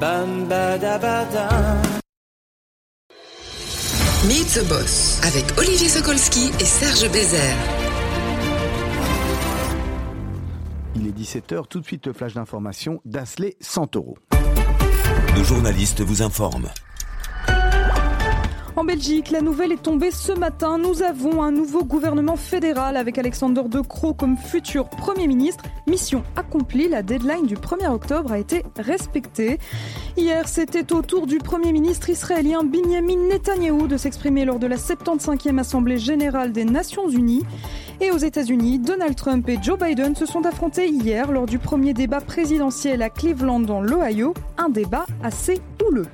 Bam Meet the Boss avec Olivier Sokolski et Serge Bézère. Il est 17h, tout de suite le flash d'information d'Asley Santoro. Nos journalistes vous informent. En Belgique, la nouvelle est tombée ce matin. Nous avons un nouveau gouvernement fédéral avec Alexander De Croo comme futur Premier ministre. Mission accomplie, la deadline du 1er octobre a été respectée. Hier, c'était au tour du Premier ministre israélien Benjamin Netanyahou de s'exprimer lors de la 75e Assemblée générale des Nations Unies. Et aux États-Unis, Donald Trump et Joe Biden se sont affrontés hier lors du premier débat présidentiel à Cleveland dans l'Ohio. Un débat assez houleux.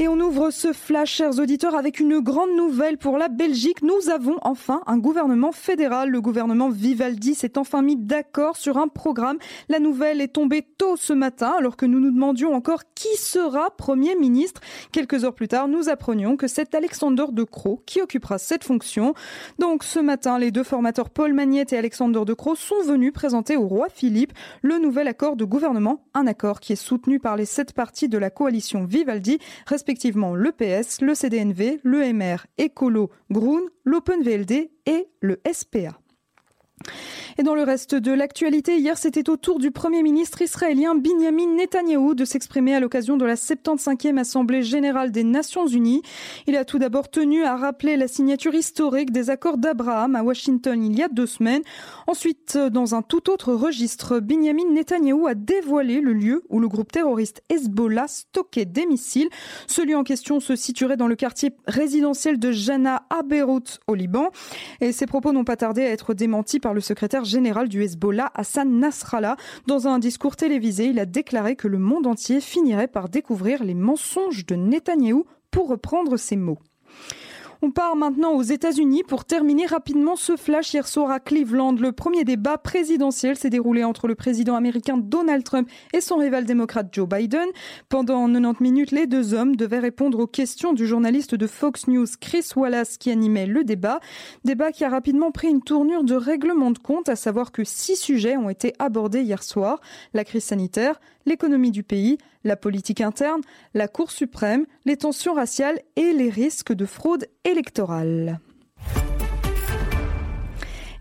Et on ouvre ce flash, chers auditeurs, avec une grande nouvelle pour la Belgique. Nous avons enfin un gouvernement fédéral. Le gouvernement Vivaldi s'est enfin mis d'accord sur un programme. La nouvelle est tombée tôt ce matin, alors que nous nous demandions encore qui sera Premier ministre. Quelques heures plus tard, nous apprenions que c'est Alexander De Croo qui occupera cette fonction. Donc ce matin, les deux formateurs Paul Magnette et Alexander De Croo sont venus présenter au roi Philippe le nouvel accord de gouvernement, un accord qui est soutenu par les sept partis de la coalition Vivaldi, le PS, le CDNV, le MR, Ecolo, Groen, l'OpenVLD et le SPA. Et dans le reste de l'actualité, hier, c'était au tour du Premier ministre israélien Benjamin Netanyahou de s'exprimer à l'occasion de la 75e Assemblée générale des Nations unies. Il a tout d'abord tenu à rappeler la signature historique des accords d'Abraham à Washington il y a deux semaines. Ensuite, dans un tout autre registre, Benjamin Netanyahou a dévoilé le lieu où le groupe terroriste Hezbollah stockait des missiles. Celui en question se situerait dans le quartier résidentiel de Jana à Beyrouth au Liban. Et ces propos n'ont pas tardé à être démentis par le secrétaire général du Hezbollah, Hassan Nasrallah. Dans un discours télévisé, il a déclaré que le monde entier finirait par découvrir les mensonges de Netanyahou, pour reprendre ses mots. On part maintenant aux États-Unis pour terminer rapidement ce flash hier soir à Cleveland. Le premier débat présidentiel s'est déroulé entre le président américain Donald Trump et son rival démocrate Joe Biden. Pendant 90 minutes, les deux hommes devaient répondre aux questions du journaliste de Fox News Chris Wallace qui animait le débat. Débat qui a rapidement pris une tournure de règlement de compte, à savoir que six sujets ont été abordés hier soir. La crise sanitaire, l'économie du pays, la politique interne, la Cour suprême, les tensions raciales et les risques de fraude électorale.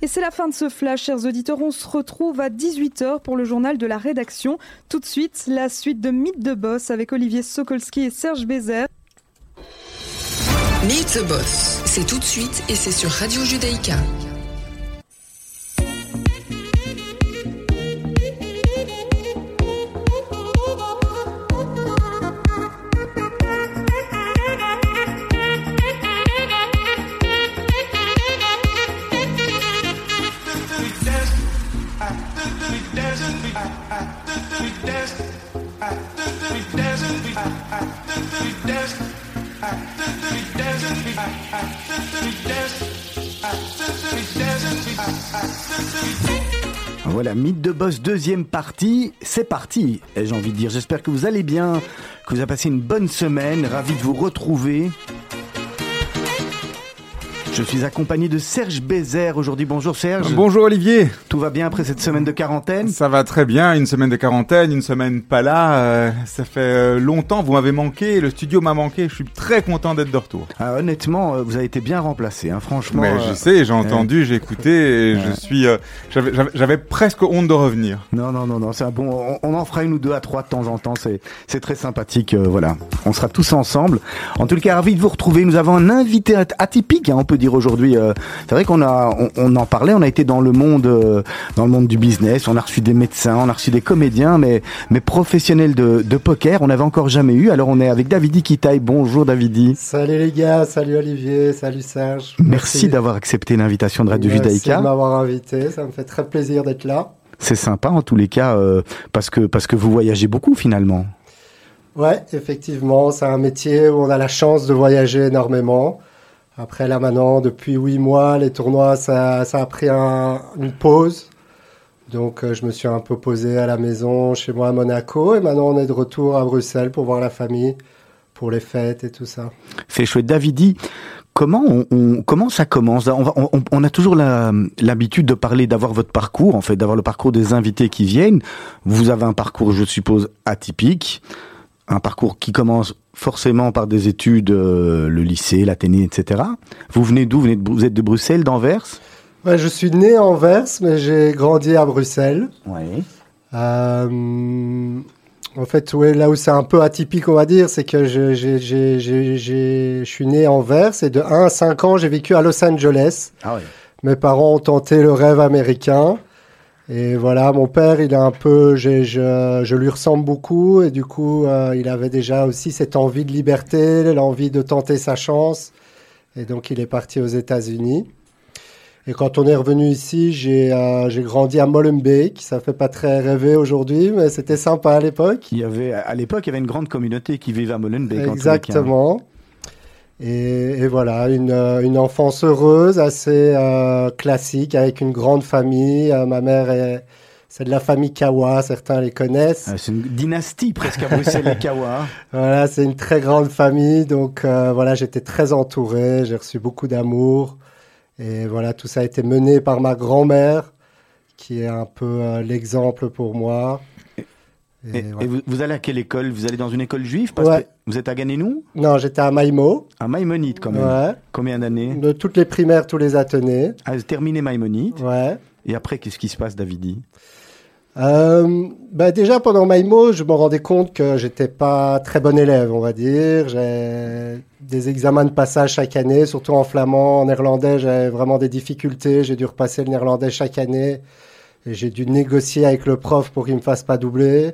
Et c'est la fin de ce flash, chers auditeurs. On se retrouve à 18h pour le journal de la rédaction. Tout de suite, la suite de Mythe de Boss avec Olivier Sokolski et Serge Bézère. Meet the Boss, c'est tout de suite et c'est sur Radio Judaïka. Voilà, Mythe de Boss, deuxième partie, c'est parti, j'ai envie de dire. J'espère que vous allez bien, que vous avez passé une bonne semaine, ravi de vous retrouver. Je suis accompagné de Serge Bézère aujourd'hui. Bonjour Serge. Bonjour Olivier. Tout va bien après cette semaine de quarantaine? Ça va très bien, une semaine de quarantaine, une semaine pas là. Euh, ça fait euh, longtemps, vous m'avez manqué, le studio m'a manqué. Je suis très content d'être de retour. Ah, honnêtement, euh, vous avez été bien remplacé, hein, franchement. Mais je sais, j'ai entendu, j'ai écouté et je suis. j'avais- presque honte de revenir. Non, non, non, non, c'est bon. On, on en fera une ou deux à trois de temps en temps. C'est, très sympathique. voilà, on sera tous ensemble. En tout cas, ravi de vous retrouver. Nous avons un invité at- atypique, hein, on peut dire aujourd'hui. euh, c'est vrai qu'on a, on, on en parlait. On a été dans le monde, euh, dans le monde du business. On a reçu des médecins, on a reçu des comédiens, mais, mais professionnels de, de poker, on n'avait encore jamais eu. Alors, on est avec Davidi Kitaï. Bonjour, Davidi. Salut les gars, salut Olivier, salut Serge. Merci, d'avoir accepté l'invitation de Radio Merci Judaïka. de m'avoir invité, ça me fait très plaisir d'être là. C'est sympa en tous les cas euh, parce que parce que vous voyagez beaucoup finalement. Ouais, effectivement, c'est un métier où on a la chance de voyager énormément. Après là maintenant, depuis huit mois, les tournois, ça, ça a pris un- une pause. Donc euh, je me suis un peu posé à la maison chez moi à Monaco et maintenant on est de retour à Bruxelles pour voir la famille, pour les fêtes et tout ça. C'est chouette. Davidi, comment ça commence? On, on- a toujours l'habitude de parler, d'avoir votre parcours, en fait, d'avoir le parcours des invités qui viennent. Vous avez un parcours, je suppose, atypique, un parcours qui commence forcément par des études, euh, le lycée, l'Athénée, etc. Vous venez d'où? Vous, vous êtes de Bruxelles, d'Anvers? Ouais, je suis né en Anvers, mais j'ai grandi à Bruxelles. Oui. Euh, en fait, ouais, là où c'est un peu atypique, on va dire, c'est que je, suis né à Anvers et de 1 à 5 ans, j'ai vécu à Los Angeles. Ah ouais. Mes parents ont tenté le rêve américain. Et voilà, mon père, il est un peu, je, je lui ressemble beaucoup et du coup, euh, il avait déjà aussi cette envie de liberté, l'envie de tenter sa chance. Et donc, il est parti aux États-Unis. Et quand on est revenu ici, j'ai euh, grandi à Molenbeek. Ça fait pas très rêver aujourd'hui, mais c'était sympa à l'époque. Il y avait, à l'époque, il y avait une grande communauté qui vivait à Molenbeek. en tous les cas. Exactement. Et, et voilà, une, euh, une enfance heureuse, assez euh, classique, avec une grande famille. Euh, ma mère est, c'est de la famille Kawa, certains les connaissent. Euh, C'est une dynastie presque à Bruxelles, les Kawa. Voilà, c'est une très grande famille, donc euh, voilà, j'étais très entouré, j'ai reçu beaucoup d'amour. Et voilà, tout ça a été mené par ma grand-mère, qui est un peu euh, l'exemple pour moi. Et Et, voilà. et vous, vous allez à quelle école? Vous allez dans une école juive parce Ouais. que Vous êtes à Ganénou Non, j'étais à Maïmo. À Maïmonide quand même. Ouais. Combien d'années? De toutes les primaires, tous les Athénées. Ah, terminé Maïmonide. Ouais. Et après, qu'est-ce qui se passe, Davidi? Euh, bah déjà pendant Maïmo, je me rendais compte que j'étais pas très bon élève, on va dire. J'ai des examens de passage chaque année, surtout en flamand, en néerlandais, j'avais vraiment des difficultés. J'ai dû repasser le néerlandais chaque année j'ai dû négocier avec le prof pour qu'il me fasse pas doubler.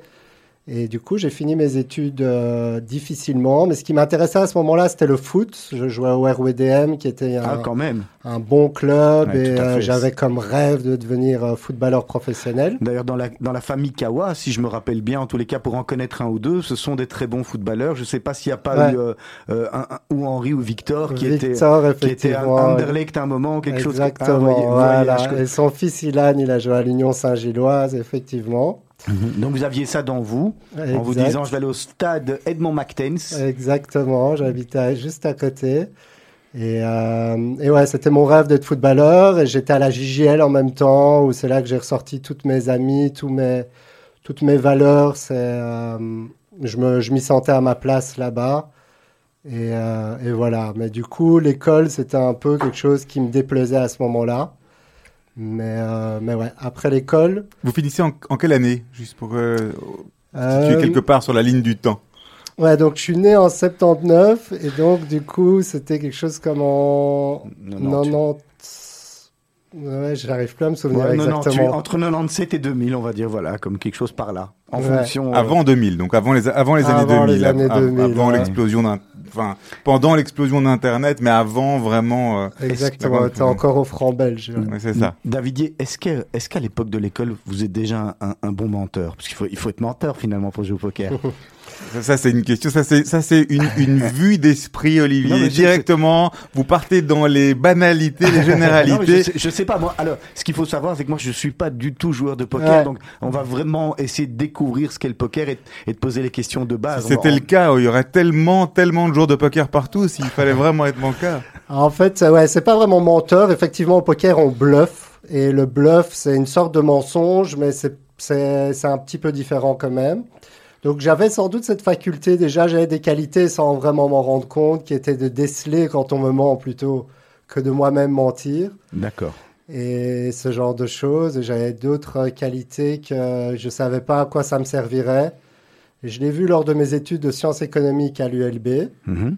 Et du coup, j'ai fini mes études euh, difficilement. Mais ce qui m'intéressait à ce moment-là, c'était le foot. Je jouais au RWDM, qui était un, Ah, quand même. un bon club. Ouais, et euh, j'avais comme rêve de devenir euh, footballeur professionnel. D'ailleurs, dans la, dans la famille Kawa, si je me rappelle bien, en tous les cas, pour en connaître un ou deux, ce sont des très bons footballeurs. Je ne sais pas s'il n'y a pas Ouais. eu un, un- ou Henri ou Victor qui était Victor, qui était à. Anderlecht à un moment, quelque chose. Ah, Exactement, vous voyez, voilà. Et son fils Ilan, il a joué à l'Union Saint-Gilloise, effectivement. Mhm. Donc vous aviez ça dans vous, en vous disant je vais aller au stade Edmond McTens. Exactement, j'habitais juste à côté. Et, euh, et ouais, c'était mon rêve d'être footballeur. Et j'étais à la JJL en même temps, où c'est là que j'ai ressorti toutes mes amies, tous mes, toutes mes valeurs. C'est, euh, je me, je m'y sentais à ma place là-bas. Et, euh, et voilà. Mais du coup, l'école, c'était un peu quelque chose qui me déplaisait à ce moment-là. Mais, euh, mais ouais, après l'école. Vous finissez en, en quelle année Juste pour euh, situer euh, quelque part sur la ligne du temps. Ouais, donc je suis né en 79 et donc du coup c'était quelque chose comme en 90. Ouais, je n'arrive plus à me souvenir Ouais, 98, exactement. entre 97 et 2000, on va dire, voilà, comme quelque chose par là. En Ouais. fonction. euh, Avant 2000, donc avant les, avant les années Avant 2000. les années av- 2000, avant ouais. l'explosion d'un. Enfin, pendant l'explosion d'Internet, mais avant vraiment. euh, Exactement, t'es encore au franc belge. ouais. ouais, c'est ça. Davidier, est-ce qu'à l'époque de l'école, vous êtes déjà un, un bon menteur? Parce qu'il faut, il faut être menteur finalement pour jouer au poker. Ça, c'est une question. Ça, c'est, ça, c'est une, une vue d'esprit, Olivier. Non, mais je- Directement, vous partez dans les banalités, les Non, mais je, généralités. sais, je sais pas moi. Alors, ce qu'il faut savoir, c'est que moi, je suis pas du tout joueur de poker, Ouais. donc on va vraiment essayer de découvrir ce qu'est le poker et, et de poser les questions de base. Si On va- c'était le cas, il y aurait tellement, tellement de joueurs de poker partout s'il fallait vraiment être bancaire. En fait, ouais, c'est pas vraiment menteur. Effectivement, au poker, on bluffe. Et le bluff, c'est une sorte de mensonge, mais c'est, c'est, c'est un petit peu différent quand même. Donc j'avais sans doute cette faculté, déjà j'avais des qualités sans vraiment m'en rendre compte, qui étaient de déceler quand on me ment plutôt que de moi-même mentir. D'accord. et ce genre de choses. J'avais d'autres qualités que je savais pas à quoi ça me servirait. Et je l'ai vu lors de mes études de sciences économiques à l'ULB, Mhm.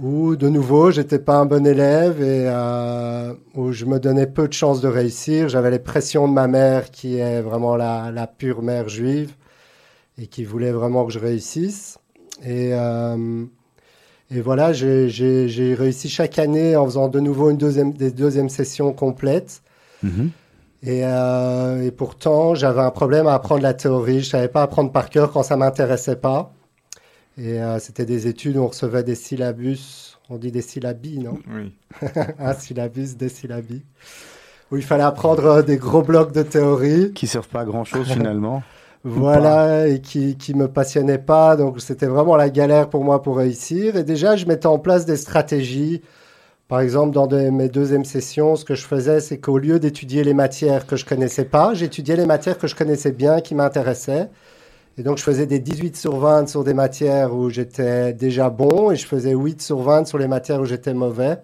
où de nouveau, j'étais pas un bon élève et euh, où je me donnais peu de chances de réussir. J'avais les pressions de ma mère, qui est vraiment la, la pure mère juive, et qui voulait vraiment que je réussisse. Et, euh, et voilà, j'ai- réussi chaque année en faisant de nouveau une deuxième, des deuxièmes sessions complètes. Mhm. Et, euh, et pourtant, j'avais un problème à apprendre la théorie. Je savais pas apprendre par cœur quand ça m'intéressait pas. Et euh, c'était des études où on recevait des syllabus. On dit des syllabies, non? Oui. Un syllabus, des syllabies. Où il fallait apprendre des gros blocs de théorie. Qui servent pas à grand chose finalement. Voilà, et qui, qui me passionnaient pas. Donc, c'était vraiment la galère pour moi pour réussir. Et déjà, je mettais en place des stratégies Par exemple, dans de- mes deuxièmes sessions, ce que je faisais, c'est qu'au lieu d'étudier les matières que je connaissais pas, j'étudiais les matières que je connaissais bien, qui m'intéressaient. Et donc, je faisais des 18 sur 20 sur des matières où j'étais déjà bon et je faisais 8 sur 20 sur les matières où j'étais mauvais.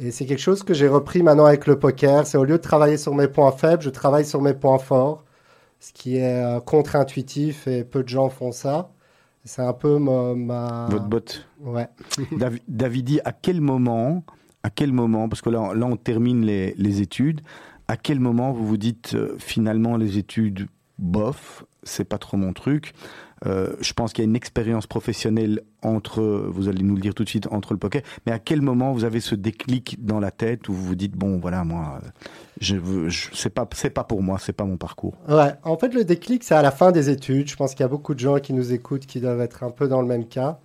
Et c'est quelque chose que j'ai repris maintenant avec le poker. C'est au lieu de travailler sur mes points faibles, je travaille sur mes points forts, ce qui est euh, contre-intuitif et peu de gens font ça. C'est un peu ma... ma- Votre botte. Ouais. Dav- Davidi, à quel moment, à quel moment, parce que là, là on termine les, les études, à quel moment vous vous dites euh, finalement les études, bof, c'est pas trop mon truc. Euh, je pense qu'il y a une expérience professionnelle entre, vous allez nous le dire tout de suite, entre le poker. Mais à quel moment vous avez ce déclic dans la tête où vous vous dites bon voilà moi, je je, c'est pas, c'est pas pour moi, c'est pas mon parcours. Ouais, en fait, le déclic, c'est à la fin des études. Je pense qu'il y a beaucoup de gens qui nous écoutent qui doivent être un peu dans le même cas.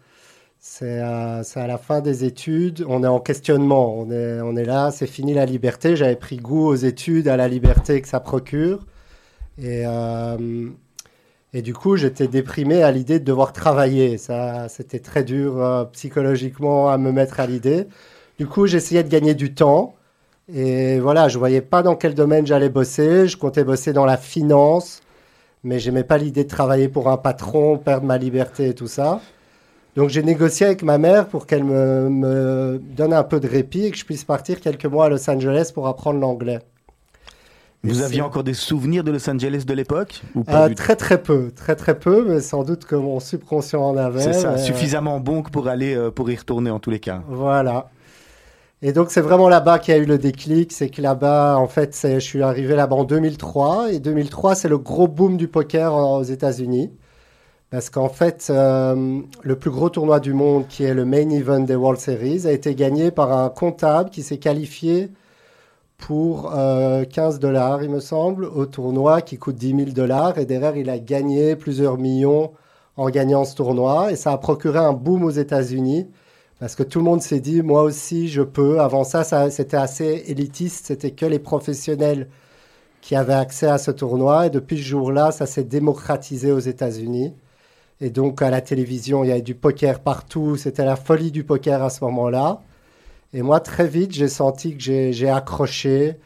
C'est euh, c'est à la fin des études, on est en questionnement, on est, on est là, c'est fini la liberté. J'avais pris goût aux études, à la liberté que ça procure. Et, euh, et du coup, j'étais déprimé à l'idée de devoir travailler. Ça, c'était très dur euh, psychologiquement à me mettre à l'idée. Du coup, j'essayais de gagner du temps. Et voilà, je voyais pas dans quel domaine j'allais bosser. Je comptais bosser dans la finance, mais j'aimais pas l'idée de travailler pour un patron, perdre ma liberté et tout ça. Donc j'ai négocié avec ma mère pour qu'elle me, me donne un peu de répit et que je puisse partir quelques mois à Los Angeles pour apprendre l'anglais. Vous aviez encore des souvenirs de Los Angeles de l'époque ou pas Euh, Très très peu, très très peu, mais sans doute que mon subconscient en avait. C'est ça, mais, euh, suffisamment bon que pour aller euh, pour y retourner en tous les cas. Voilà. Et donc c'est vraiment là-bas qu'il y a eu le déclic, c'est que là-bas, en fait, je suis arrivé là-bas en 2003, et 2003, c'est le gros boom du poker aux États-Unis. Parce qu'en fait, euh, le plus gros tournoi du monde, qui est le main event des World Series, a été gagné par un comptable qui s'est qualifié pour euh, 15 dollars, il me semble, au tournoi qui coûte 10 000 dollars. Et derrière, il a gagné plusieurs millions en gagnant ce tournoi. Et ça a procuré un boom aux États-Unis. Parce que tout le monde s'est dit, moi aussi, je peux. Avant ça, c'était assez élitiste. C'était que les professionnels qui avaient accès à ce tournoi. Et depuis ce jour-là, ça s'est démocratisé aux États-Unis. Et donc, à la télévision, il y avait du poker partout. C'était la folie du poker à ce moment-là. Et moi, très vite, j'ai senti que j'ai j'ai accroché.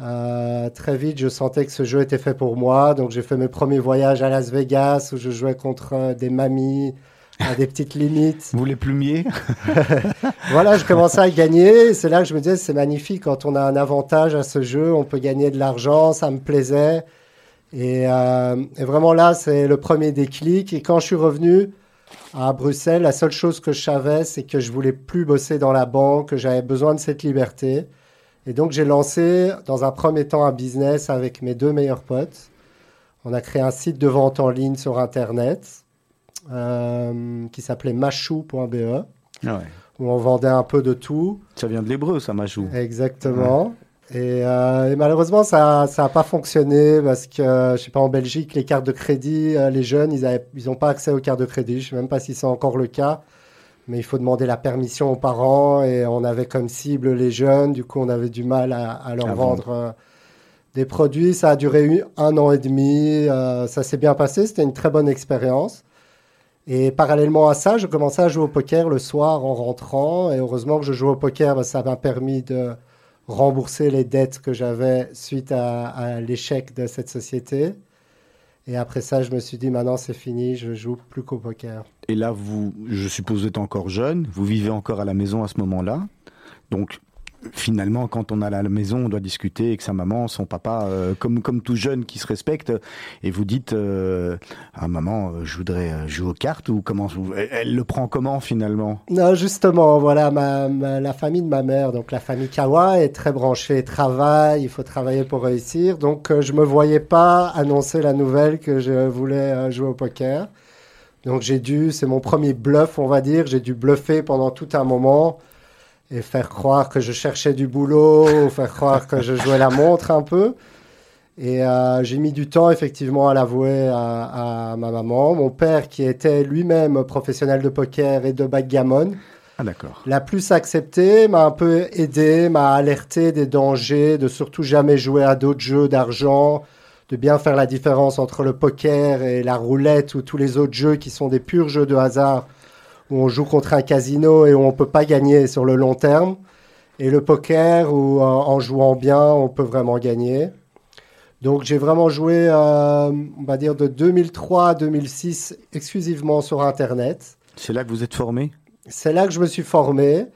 Euh, très vite, je sentais que ce jeu était fait pour moi. Donc, j'ai fait mes premiers voyages à Las Vegas où je jouais contre euh, des mamies à des petites limites. Vous les plumiez Voilà, je commençais à gagner. C'est là que je me disais, c'est magnifique quand on a un avantage à ce jeu, on peut gagner de l'argent, ça me plaisait. Et, euh, et vraiment là, c'est le premier déclic. Et quand je suis revenu à Bruxelles, la seule chose que je savais, c'est que je voulais plus bosser dans la banque, que j'avais besoin de cette liberté. Et donc j'ai lancé dans un premier temps un business avec mes deux meilleurs potes. On a créé un site de vente en ligne sur Internet euh, qui s'appelait machou.be où on vendait un peu de tout. Ça vient de l'hébreu, ça, Majou. Exactement. Et, euh, et malheureusement, ça n'a pas fonctionné parce que, je sais pas, en Belgique, les cartes de crédit, euh, les jeunes, ils n'ont ils pas accès aux cartes de crédit. Je sais même pas si c'est encore le cas. Mais il faut demander la permission aux parents et on avait comme cible les jeunes. Du coup, on avait du mal à, à leur vendre euh, des produits. Ça a duré un an et demi. euh, ça s'est bien passé. C'était une très bonne expérience. Et parallèlement à ça, je commençais à jouer au poker le soir en rentrant. Et heureusement que je jouais au poker, bah, ça m'a permis de rembourser les dettes que j'avais suite à, l'échec de cette société. Et après ça, je me suis dit, maintenant c'est fini, je joue plus qu'au poker. Et là, vous, je suppose, vous êtes encore jeune, vous vivez encore à la maison à ce moment-là. Donc, finalement, quand on à la maison, on doit discuter avec sa maman, son papa, euh, comme, comme tout jeune qui se respecte. Et vous dites, euh, ah maman, euh, je voudrais jouer aux cartes ou comment elle, le prend comment finalement? Non, justement, voilà, la famille de ma mère, donc la famille Kawa, est très branchée travail, il faut travailler pour réussir. Donc, euh, je me voyais pas annoncer la nouvelle que je voulais jouer au poker. Donc, j'ai dû, c'est mon premier bluff, on va dire, j'ai dû bluffer pendant tout un moment et faire croire que je cherchais du boulot, ou faire croire que je jouais la montre un peu. Et euh, j'ai mis du temps effectivement à l'avouer à, à ma maman. Mon père, qui était lui-même professionnel de poker et de backgammon, Ah l'a plus accepté, m'a un peu aidé, m'a alerté des dangers, de surtout jamais jouer à d'autres jeux d'argent, de bien faire la différence entre le poker et la roulette ou tous les autres jeux qui sont des purs jeux de hasard où on joue contre un casino et où on peut pas gagner sur le long terme. et le poker où en jouant bien, on peut vraiment gagner. Donc j'ai vraiment joué, euh, on va dire, de 2003 à 2006 exclusivement sur Internet. C'est là que vous êtes formé? C'est là que je me suis formé.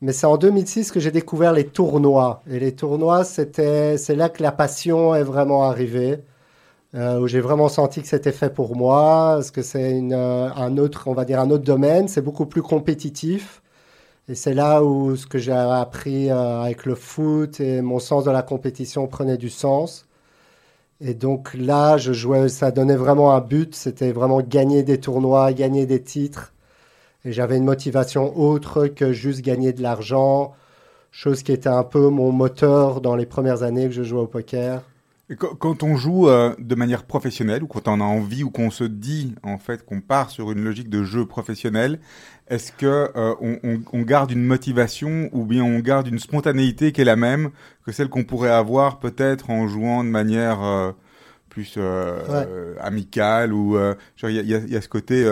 Mais c'est en 2006 que j'ai découvert les tournois. Et les tournois, c'était, c'est là que la passion est vraiment arrivée. Euh, où j'ai vraiment senti que c'était fait pour moi, parce que c'est euh, un autre, on va dire un autre domaine, c'est beaucoup plus compétitif. Et c'est là où ce que j'ai appris euh, avec le foot et mon sens de la compétition prenait du sens. Et donc là, je jouais, ça donnait vraiment un but, c'était vraiment gagner des tournois, gagner des titres. Et j'avais une motivation autre que juste gagner de l'argent, chose qui était un peu mon moteur dans les premières années que je jouais au poker. Quand on joue euh, de manière professionnelle ou quand on a envie ou qu'on se dit en fait qu'on part sur une logique de jeu professionnel, est-ce que euh, on, on, garde une motivation ou bien on garde une spontanéité qui est la même que celle qu'on pourrait avoir peut-être en jouant de manière euh, plus amicale ou il y a, y a, ce côté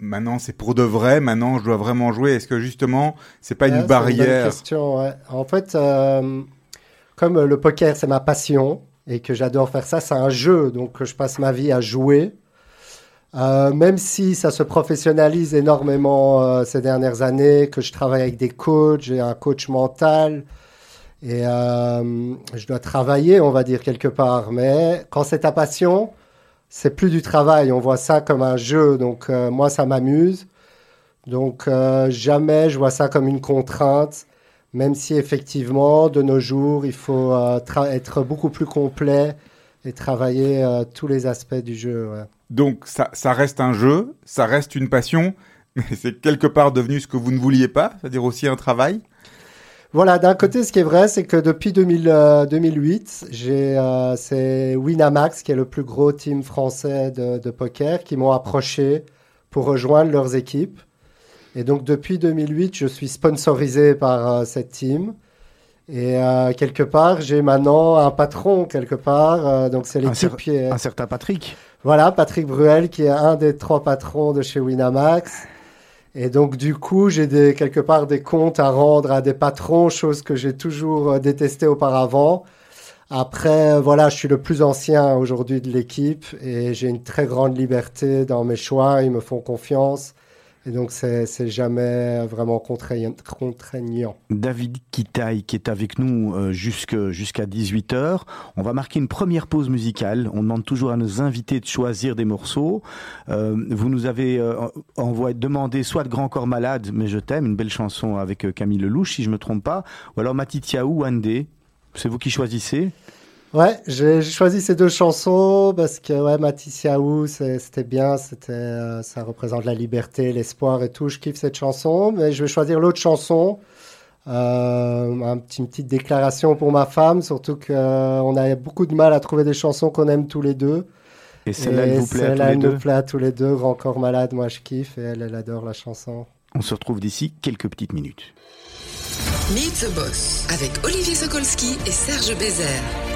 maintenant c'est pour de vrai, maintenant je dois vraiment jouer. Est-ce que justement c'est pas une barrière une question, ouais. En fait, comme le poker c'est ma passion et que j'adore faire ça. C'est un jeu, donc je passe ma vie à jouer. Euh, même si ça se professionnalise énormément euh, ces dernières années, que je travaille avec des coachs, j'ai un coach mental et euh, je dois travailler, on va dire quelque part. Mais quand c'est ta passion, c'est plus du travail. On voit ça comme un jeu. Donc moi, ça m'amuse. Donc jamais je vois ça comme une contrainte même si effectivement, de nos jours, il faut euh, être beaucoup plus complet et travailler euh, tous les aspects du jeu. Donc ça, ça, reste un jeu, ça reste une passion, mais c'est quelque part devenu ce que vous ne vouliez pas, c'est-à-dire aussi un travail? Voilà, d'un côté, ce qui est vrai, c'est que depuis 2000, 2008, euh, c'est Winamax, qui est le plus gros team français de, de poker, qui m'ont approché pour rejoindre leurs équipes. Et donc depuis 2008, je suis sponsorisé par euh, cette team. Et euh, quelque part, j'ai maintenant un patron quelque part. Euh, donc c'est l'équipe qui Un certain Patrick. Voilà, Patrick Bruel qui est un des trois patrons de chez Winamax. Et donc du coup, j'ai des, quelque part des comptes à rendre à des patrons, chose que j'ai toujours détesté auparavant. Après, voilà, je suis le plus ancien aujourd'hui de l'équipe et j'ai une très grande liberté dans mes choix. Ils me font confiance. Et donc, c'est jamais vraiment contraignant. David Kitaï, qui est avec nous euh, jusqu'à 18h. On va marquer une première pause musicale. On demande toujours à nos invités de choisir des morceaux. Euh, vous nous avez euh, envoyé, demandé soit de Grand Corps Malade, mais je t'aime, une belle chanson avec Camille Lelouch, si je me trompe pas, ou alors Matitiaou, Wandé. C'est vous qui choisissez Ouais, j'ai choisi ces deux chansons parce que ouais, Matisse c'était bien, c'était, euh, ça représente la liberté, l'espoir et tout. Je kiffe cette chanson, mais je vais choisir l'autre chanson. Euh, un petit, une petite déclaration pour ma femme, surtout qu'on euh, a beaucoup de mal à trouver des chansons qu'on aime tous les deux. Et celle-là, elle vous plaît à tous les deux nous plaît à tous les deux. Grand corps malade, moi je kiffe et elle, elle adore la chanson. On se retrouve d'ici quelques petites minutes. Meet the Boss avec Olivier Sokolski et Serge Bézère.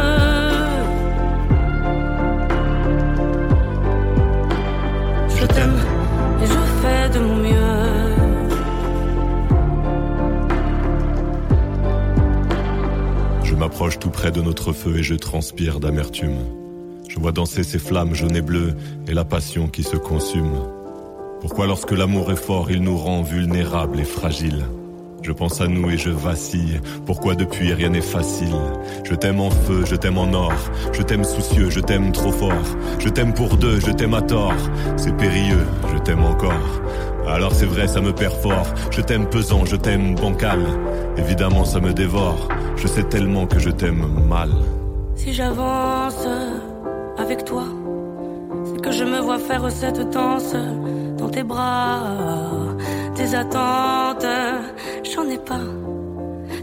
M'approche tout près de notre feu et je transpire d'amertume. Je vois danser ces flammes jaunes et bleues et la passion qui se consume. Pourquoi lorsque l'amour est fort, il nous rend vulnérables et fragiles? Je pense à nous et je vacille. Pourquoi depuis rien n'est facile? Je t'aime en feu, je t'aime en or. Je t'aime soucieux, je t'aime trop fort. Je t'aime pour deux, je t'aime à tort. C'est périlleux, je t'aime encore. Alors c'est vrai, ça me perd fort. Je t'aime pesant, je t'aime bancal. Évidemment, ça me dévore. Je sais tellement que je t'aime mal. Si j'avance avec toi, c'est que je me vois faire cette danse dans tes bras. Tes attentes, j'en ai pas.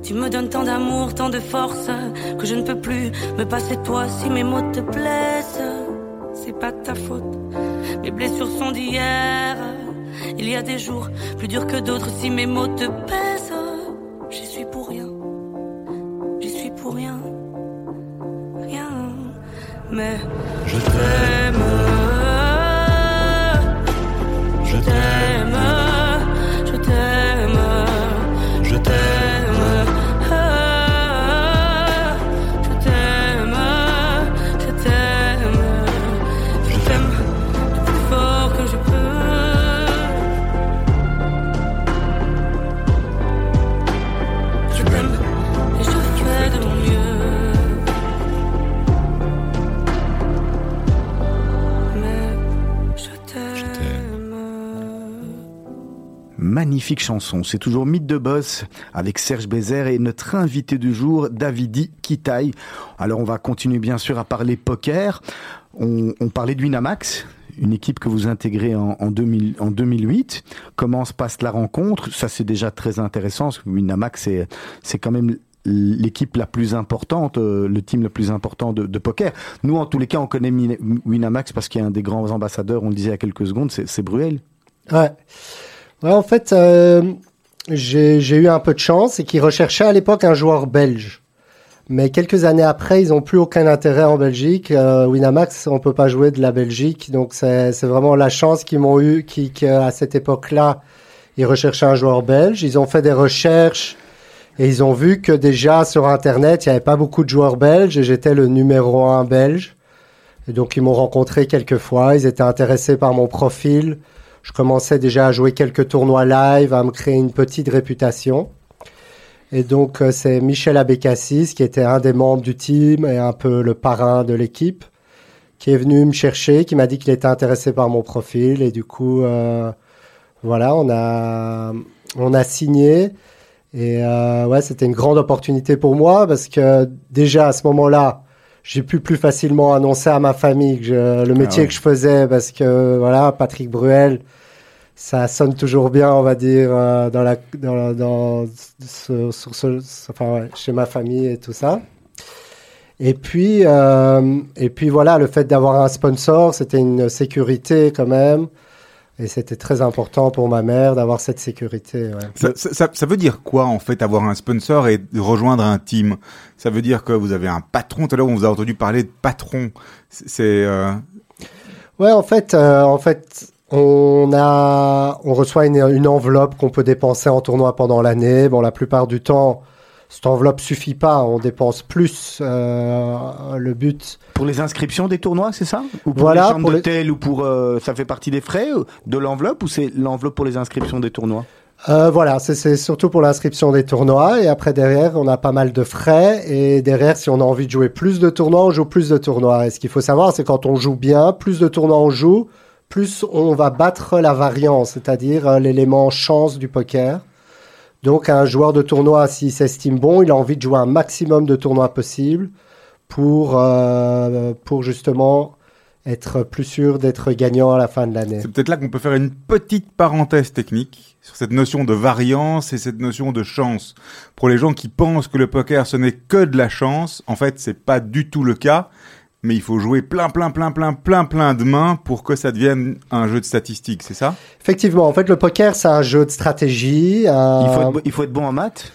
Tu me donnes tant d'amour, tant de force, que je ne peux plus me passer de toi si mes mots te plaisent. C'est pas ta faute, mes blessures sont d'hier. Il y a des jours plus durs que d'autres si mes mots te pèsent. Mais Je t'aime, je t'aime, Magnifique chanson. C'est toujours Mythe de Boss avec Serge Bézère et notre invité du jour, Davidi Kitaï. Alors, on va continuer bien sûr à parler poker. On, parlait de Winamax, une équipe que vous intégrez en, en, 2000, en 2008. Comment se passe la rencontre? Ça, c'est déjà très intéressant. Parce que Winamax, c'est, quand même l'équipe la plus importante, euh, le team le plus important de, poker. Nous, en tous les cas, on connaît Winamax parce qu'il y a un des grands ambassadeurs, on le disait il y a quelques secondes, c'est Bruel. Ouais. Ouais, en fait, euh, j'ai eu un peu de chance et qu'ils recherchaient à l'époque un joueur belge. Mais quelques années après, ils n'ont plus aucun intérêt en Belgique. Euh, Winamax, on peut pas jouer de la Belgique, donc c'est vraiment la chance qu'ils m'ont eu, qui qu'à cette époque-là, ils recherchaient un joueur belge. Ils ont fait des recherches et ils ont vu que déjà sur Internet, il n'y avait pas beaucoup de joueurs belges et j'étais le numéro un belge. Et donc ils m'ont rencontré quelques fois. Ils étaient intéressés par mon profil. Je commençais déjà à jouer quelques tournois live, à me créer une petite réputation. Et donc, euh, c'est Michel Abécassis, qui était un des membres du team et un peu le parrain de l'équipe, qui est venu me chercher, qui m'a dit qu'il était intéressé par mon profil. Et du coup, euh, voilà, on a, on a signé. Et euh, ouais, c'était une grande opportunité pour moi parce que déjà à ce moment-là, j'ai pu plus facilement annoncer à ma famille que je, le métier ah ouais. que je faisais parce que voilà, Patrick Bruel, ça sonne toujours bien, on va dire, euh, dans la, dans, dans ce, sur ce, enfin, ouais, chez ma famille et tout ça. Et puis, euh, et puis voilà, le fait d'avoir un sponsor, c'était une sécurité quand même. Et c'était très important pour ma mère d'avoir cette sécurité. Ouais. Ça, ça, ça, veut dire quoi en fait avoir un sponsor et rejoindre un team? Ça veut dire que vous avez un patron? Tout à l'heure, on vous a entendu parler de patron. C'est. Euh... Ouais, en fait, euh, en fait, on a, on reçoit une, une enveloppe qu'on peut dépenser en tournoi pendant l'année. Bon, la plupart du temps, cette enveloppe suffit pas, on dépense plus. Euh, le but. Pour les inscriptions des tournois, c'est ça? Ou pour voilà, les chambres d'hôtel les... ou pour euh, ça fait partie des frais de l'enveloppe ou c'est l'enveloppe pour les inscriptions des tournois? Euh, voilà, c'est- c'est surtout pour l'inscription des tournois. Et après, derrière, on a pas mal de frais. Et derrière, si on a envie de jouer plus de tournois, on joue plus de tournois. Et ce qu'il faut savoir, c'est quand on joue bien, plus de tournois on joue, plus on va battre la variance, c'est-à-dire euh, l'élément chance du poker. Donc, un joueur de tournoi, s'il s'estime bon, il a envie de jouer un maximum de tournois possible pour, euh, pour justement être plus sûr d'être gagnant à la fin de l'année. C'est peut-être là qu'on peut faire une petite parenthèse technique sur cette notion de variance et cette notion de chance. Pour les gens qui pensent que le poker ce n'est que de la chance, en fait, c'est pas du tout le cas. Mais il faut jouer plein, plein, plein, plein, plein, plein de mains pour que ça devienne un jeu de statistiques, c'est ça? Effectivement, en fait, le poker, c'est un jeu de stratégie. un- Il faut, être, il faut être bon en maths?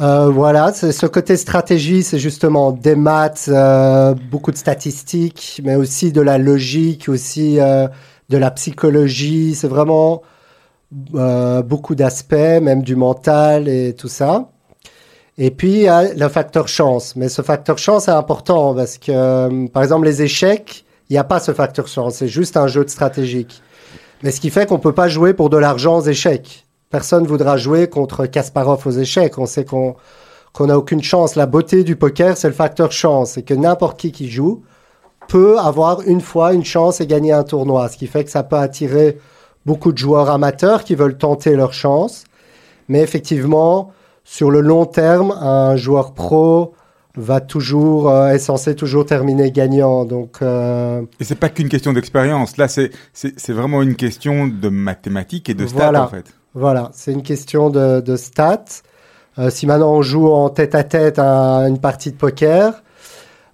Euh, voilà, c'est- ce côté stratégie, c'est justement des maths, euh, beaucoup de statistiques, mais aussi de la logique, aussi euh, de la psychologie. C'est vraiment euh, beaucoup d'aspects, même du mental et tout ça. Et puis, il y a le facteur chance. Mais ce facteur chance est important parce que, euh, par exemple, les échecs, il n'y a pas ce facteur chance. C'est juste un jeu de stratégique. Mais ce qui fait qu'on peut pas jouer pour de l'argent aux échecs. Personne voudra jouer contre Kasparov aux échecs. On sait qu'on qu'on n'a aucune chance. La beauté du poker, c'est le facteur chance. C'est que n'importe qui qui joue peut avoir une fois une chance et gagner un tournoi. Ce qui fait que ça peut attirer beaucoup de joueurs amateurs qui veulent tenter leur chance. Mais effectivement, sur le long terme, un joueur pro va toujours, euh, est censé toujours terminer gagnant. Donc, euh, Et c'est pas qu'une question d'expérience. Là, c'est c'est vraiment une question de mathématiques et de stats, Voilà. en fait. Voilà, c'est une question de, de stats. Euh, si maintenant on joue en tête à tête à une partie de poker,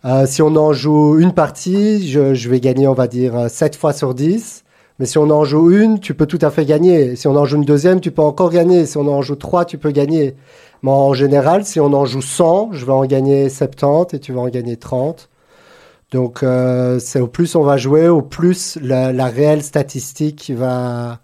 euh, si on en joue une partie, je, je vais gagner, on va dire, euh, 7 fois sur 10. Mais si on en joue une, tu peux tout à fait gagner. Si on en joue une deuxième, tu peux encore gagner. Si on en joue trois, tu peux gagner. Mais en général, si on en joue 100, je vais en gagner 70 et tu vas en gagner 30. Donc, euh, c'est au plus on va jouer, au plus la, la réelle statistique va,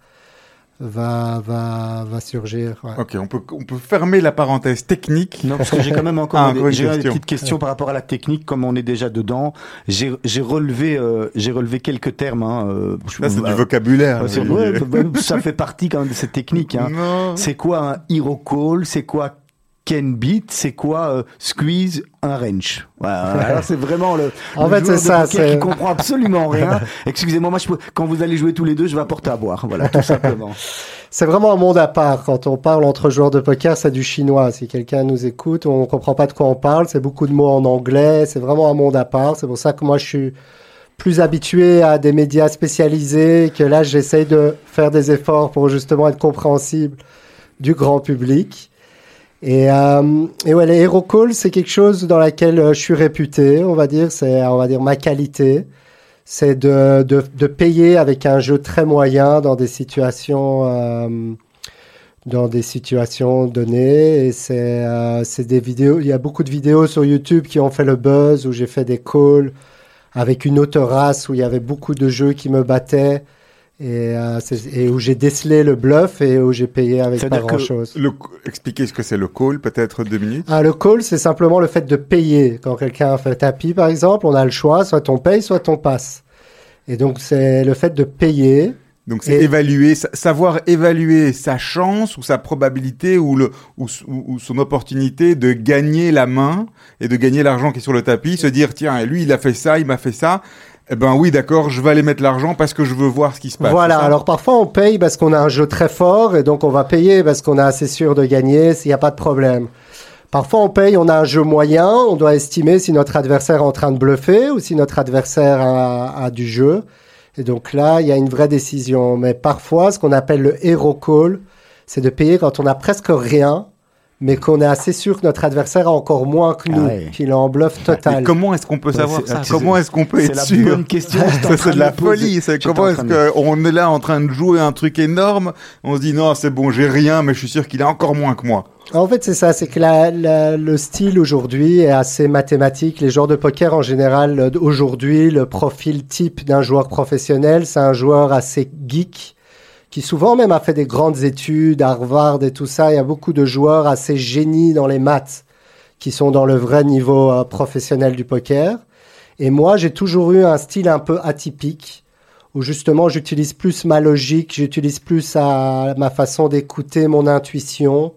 va, va, va surgir. ouais. Ok, on peut, on peut fermer la parenthèse technique. Non, parce que j'ai quand même encore Ah, des, encore une des question. petites questions par rapport à la technique, comme on est déjà dedans. J'ai relevé, euh, j'ai relevé quelques termes. Hein, euh, Là, c'est du vocabulaire. ouais, ça fait partie quand même de cette technique. Hein. C'est quoi un hero call? C'est quoi Ken beat C'est quoi euh, squeeze un wrench? Voilà, alors c'est vraiment le, En le fait, c'est ça, qui comprend absolument rien. Excusez-moi, moi, je peux- quand vous allez jouer tous les deux, je vais apporter à boire. Voilà, tout simplement. C'est vraiment un monde à part. Quand on parle entre joueurs de poker, c'est du chinois. Si quelqu'un nous écoute, on comprend pas de quoi on parle. C'est beaucoup de mots en anglais. C'est vraiment un monde à part. C'est pour ça que moi, je suis plus habitué à des médias spécialisés, que là, j'essaye de faire des efforts pour justement être compréhensible du grand public. Et, euh, et ouais, les hero calls, c'est quelque chose dans laquelle euh, je suis réputé, on va dire. C'est, on va dire, ma qualité. C'est de, de, de payer avec un jeu très moyen dans des situations, euh, dans des situations données. Et c'est, euh, c'est des vidéos. Il y a beaucoup de vidéos sur YouTube qui ont fait le buzz où j'ai fait des calls avec une autre race où il y avait beaucoup de jeux qui me battaient. Et, euh, et où j'ai décelé le bluff et où j'ai payé avec pas C'est-à-dire que grand chose. Le, expliquez ce que c'est le call, peut-être deux minutes? Ah, le call, c'est simplement le fait de payer. Quand quelqu'un fait tapis, par exemple, on a le choix, soit on paye, soit on passe. Et donc, c'est le fait de payer. Donc c'est Et- évaluer, sa- savoir évaluer sa chance ou sa probabilité ou, le, ou son opportunité de gagner la main et de gagner l'argent qui est sur le tapis, se dire tiens, lui il a fait ça, il m'a fait ça, eh ben oui d'accord, je vais aller mettre l'argent parce que je veux voir ce qui se passe. voilà. Alors, parfois, on paye parce qu'on a un jeu très fort et donc on va payer parce qu'on est assez sûr de gagner s'il n'y a pas de problème. Parfois, on paye, on a un jeu moyen, on doit estimer si notre adversaire est en train de bluffer ou si notre adversaire a, a du jeu. Et donc là, il y a une vraie décision. Mais parfois, ce qu'on appelle le hero call, c'est de payer quand on a presque rien, mais qu'on est assez sûr que notre adversaire a encore moins que Ah nous, ouais. qu'il est en bluff Mais total. comment est-ce qu'on peut Ouais, savoir c'est- ça c'est- Comment est-ce qu'on peut C'est être la sûr bonne question. c'est de la folie. C'est comment en est-ce de- qu'on est là en train de jouer un truc énorme On se dit non, c'est bon, j'ai rien, mais je suis sûr qu'il a encore moins que moi. En fait, c'est ça, c'est que la- la- le style aujourd'hui est assez mathématique. Les joueurs de poker, en général, euh, aujourd'hui, le profil type d'un joueur professionnel, c'est un joueur assez geek, qui souvent même a fait des grandes études, Harvard et tout ça. Il y a beaucoup de joueurs assez génies dans les maths, qui sont dans le vrai niveau euh, professionnel du poker. Et moi, j'ai toujours eu un style un peu atypique, où justement j'utilise plus ma logique, j'utilise plus à ma façon d'écouter mon intuition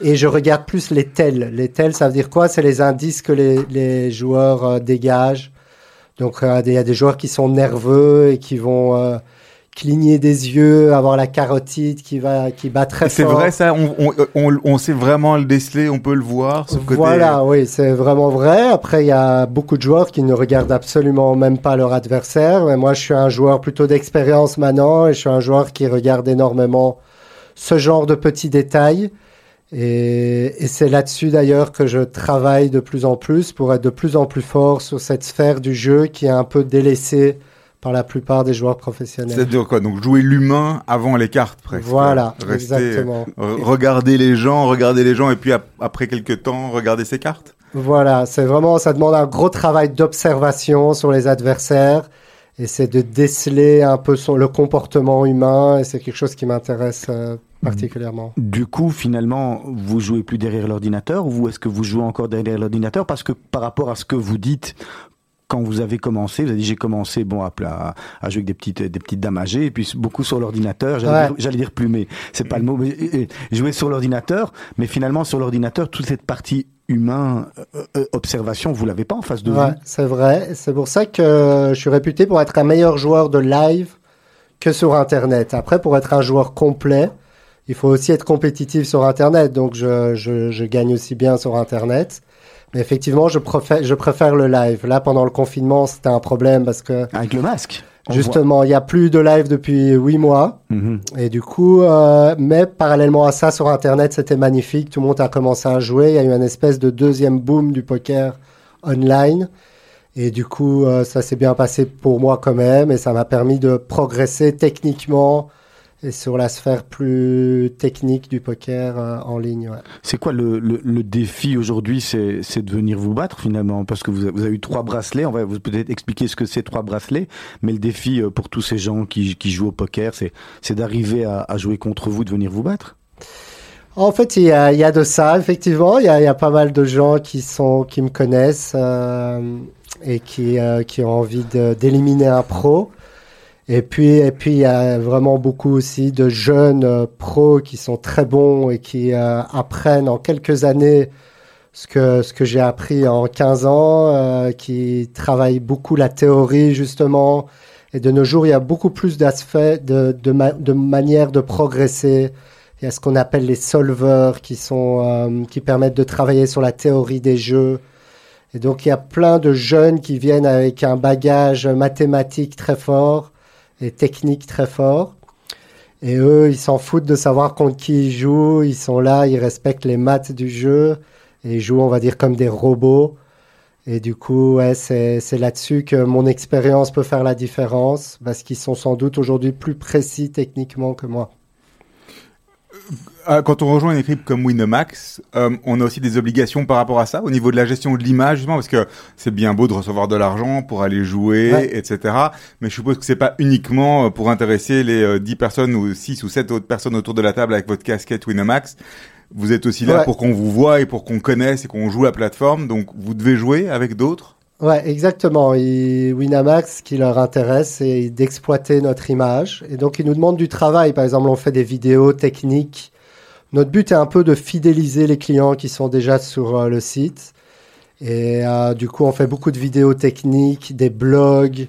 et je regarde plus les tels. Les tels, ça veut dire quoi? C'est les indices que les, joueurs euh, dégagent. Donc euh, il y a des joueurs qui sont nerveux et qui vont euh, cligner des yeux, avoir la carotide qui va qui bat très fort. C'est vrai ça, on, on, on, on, sait vraiment le déceler, on peut le voir. Ce côté... Voilà, oui, c'est vraiment vrai. Après, il y a beaucoup de joueurs qui ne regardent absolument même pas leur adversaire. Mais moi, je suis un joueur plutôt d'expérience maintenant et je suis un joueur qui regarde énormément ce genre de petits détails. Et, et c'est là-dessus d'ailleurs que je travaille de plus en plus pour être de plus en plus fort sur cette sphère du jeu qui est un peu délaissée par la plupart des joueurs professionnels. C'est-à-dire quoi Donc jouer l'humain avant les cartes, presque. Voilà, Rester, exactement. Euh, regarder les gens, regarder les gens, et puis ap après quelques temps, regarder ses cartes. Voilà, c'est vraiment, ça demande un gros travail d'observation sur les adversaires, et c'est de déceler un peu son, le comportement humain, et c'est quelque chose qui m'intéresse euh, particulièrement. Du coup, finalement, vous jouez plus derrière l'ordinateur ou est-ce que vous jouez encore derrière l'ordinateur? Parce que par rapport à ce que vous dites, quand vous avez commencé, vous avez dit j'ai commencé bon à, à, à, jouer avec des petites des petites dames âgées et puis beaucoup sur l'ordinateur. J'allais Ouais. dire, dire plumé, c'est pas le mot. Mais, jouer sur l'ordinateur, mais finalement sur l'ordinateur toute cette partie humain euh, euh, observation, vous l'avez pas en face de Ouais, vous? c'est vrai. C'est pour ça que je suis réputé pour être un meilleur joueur de live que sur Internet. Après, pour être un joueur complet, il faut aussi être compétitif sur Internet. Donc, je, je, je gagne aussi bien sur Internet. Mais effectivement, je préfère, je préfère le live. Là, pendant le confinement, c'était un problème parce que Avec le masque. justement, il n'y a plus de live depuis huit mois. Mhm. Et du coup, euh, mais parallèlement à ça, sur Internet, c'était magnifique. Tout le monde a commencé à jouer. Il y a eu une espèce de deuxième boom du poker online. Et du coup, euh, ça s'est bien passé pour moi quand même. Et ça m'a permis de progresser techniquement et sur la sphère plus technique du poker euh, en ligne. ouais. C'est quoi le, le, le défi aujourd'hui C'est c'est de venir vous battre finalement? Parce que vous, avez- vous avez eu trois bracelets. On va vous peut-être expliquer ce que c'est trois bracelets. Mais le défi euh, pour tous ces gens qui, qui jouent au poker, c'est c'est d'arriver à, à jouer contre vous, de venir vous battre? En fait, il y a, il y a de ça, effectivement. Il y a, il y a pas mal de gens qui, sont, qui me connaissent euh, et qui, euh, qui ont envie de- d'éliminer un pro. Et puis, et puis, il y a vraiment beaucoup aussi de jeunes euh, pros qui sont très bons et qui euh, apprennent en quelques années ce que, ce que j'ai appris en 15 ans, euh, qui travaillent beaucoup la théorie, justement. Et de nos jours, il y a beaucoup plus d'aspects, de, de, ma- de manières de progresser. Il y a ce qu'on appelle les solvers qui sont euh, qui permettent de travailler sur la théorie des jeux. Et donc il y a plein de jeunes qui viennent avec un bagage mathématique très fort et technique très fort. Et eux, ils s'en foutent de savoir contre qui ils jouent. Ils sont là, ils respectent les maths du jeu et ils jouent, on va dire, comme des robots. Et du coup, ouais, c'est c'est là-dessus que mon expérience peut faire la différence parce qu'ils sont sans doute aujourd'hui plus précis techniquement que moi. Euh, Quand on rejoint une équipe comme Winamax, euh, on a aussi des obligations par rapport à ça, au niveau de la gestion de l'image, justement, parce que c'est bien beau de recevoir de l'argent pour aller jouer, Ouais. etc. Mais je suppose que c'est pas uniquement euh, pour intéresser les euh, 10 personnes ou 6 ou 7 autres personnes autour de la table avec votre casquette Winamax. Vous êtes aussi là Ouais. pour qu'on vous voit et pour qu'on connaisse et qu'on joue la plateforme. Donc, vous devez jouer avec d'autres? Ouais, exactement. Et Winamax, ce qui leur intéresse, c'est d'exploiter notre image. Et donc, ils nous demandent du travail. Par exemple, on fait des vidéos techniques. Notre but est un peu de fidéliser les clients qui sont déjà sur euh, le site. Et euh, du coup, on fait beaucoup de vidéos techniques, des blogs.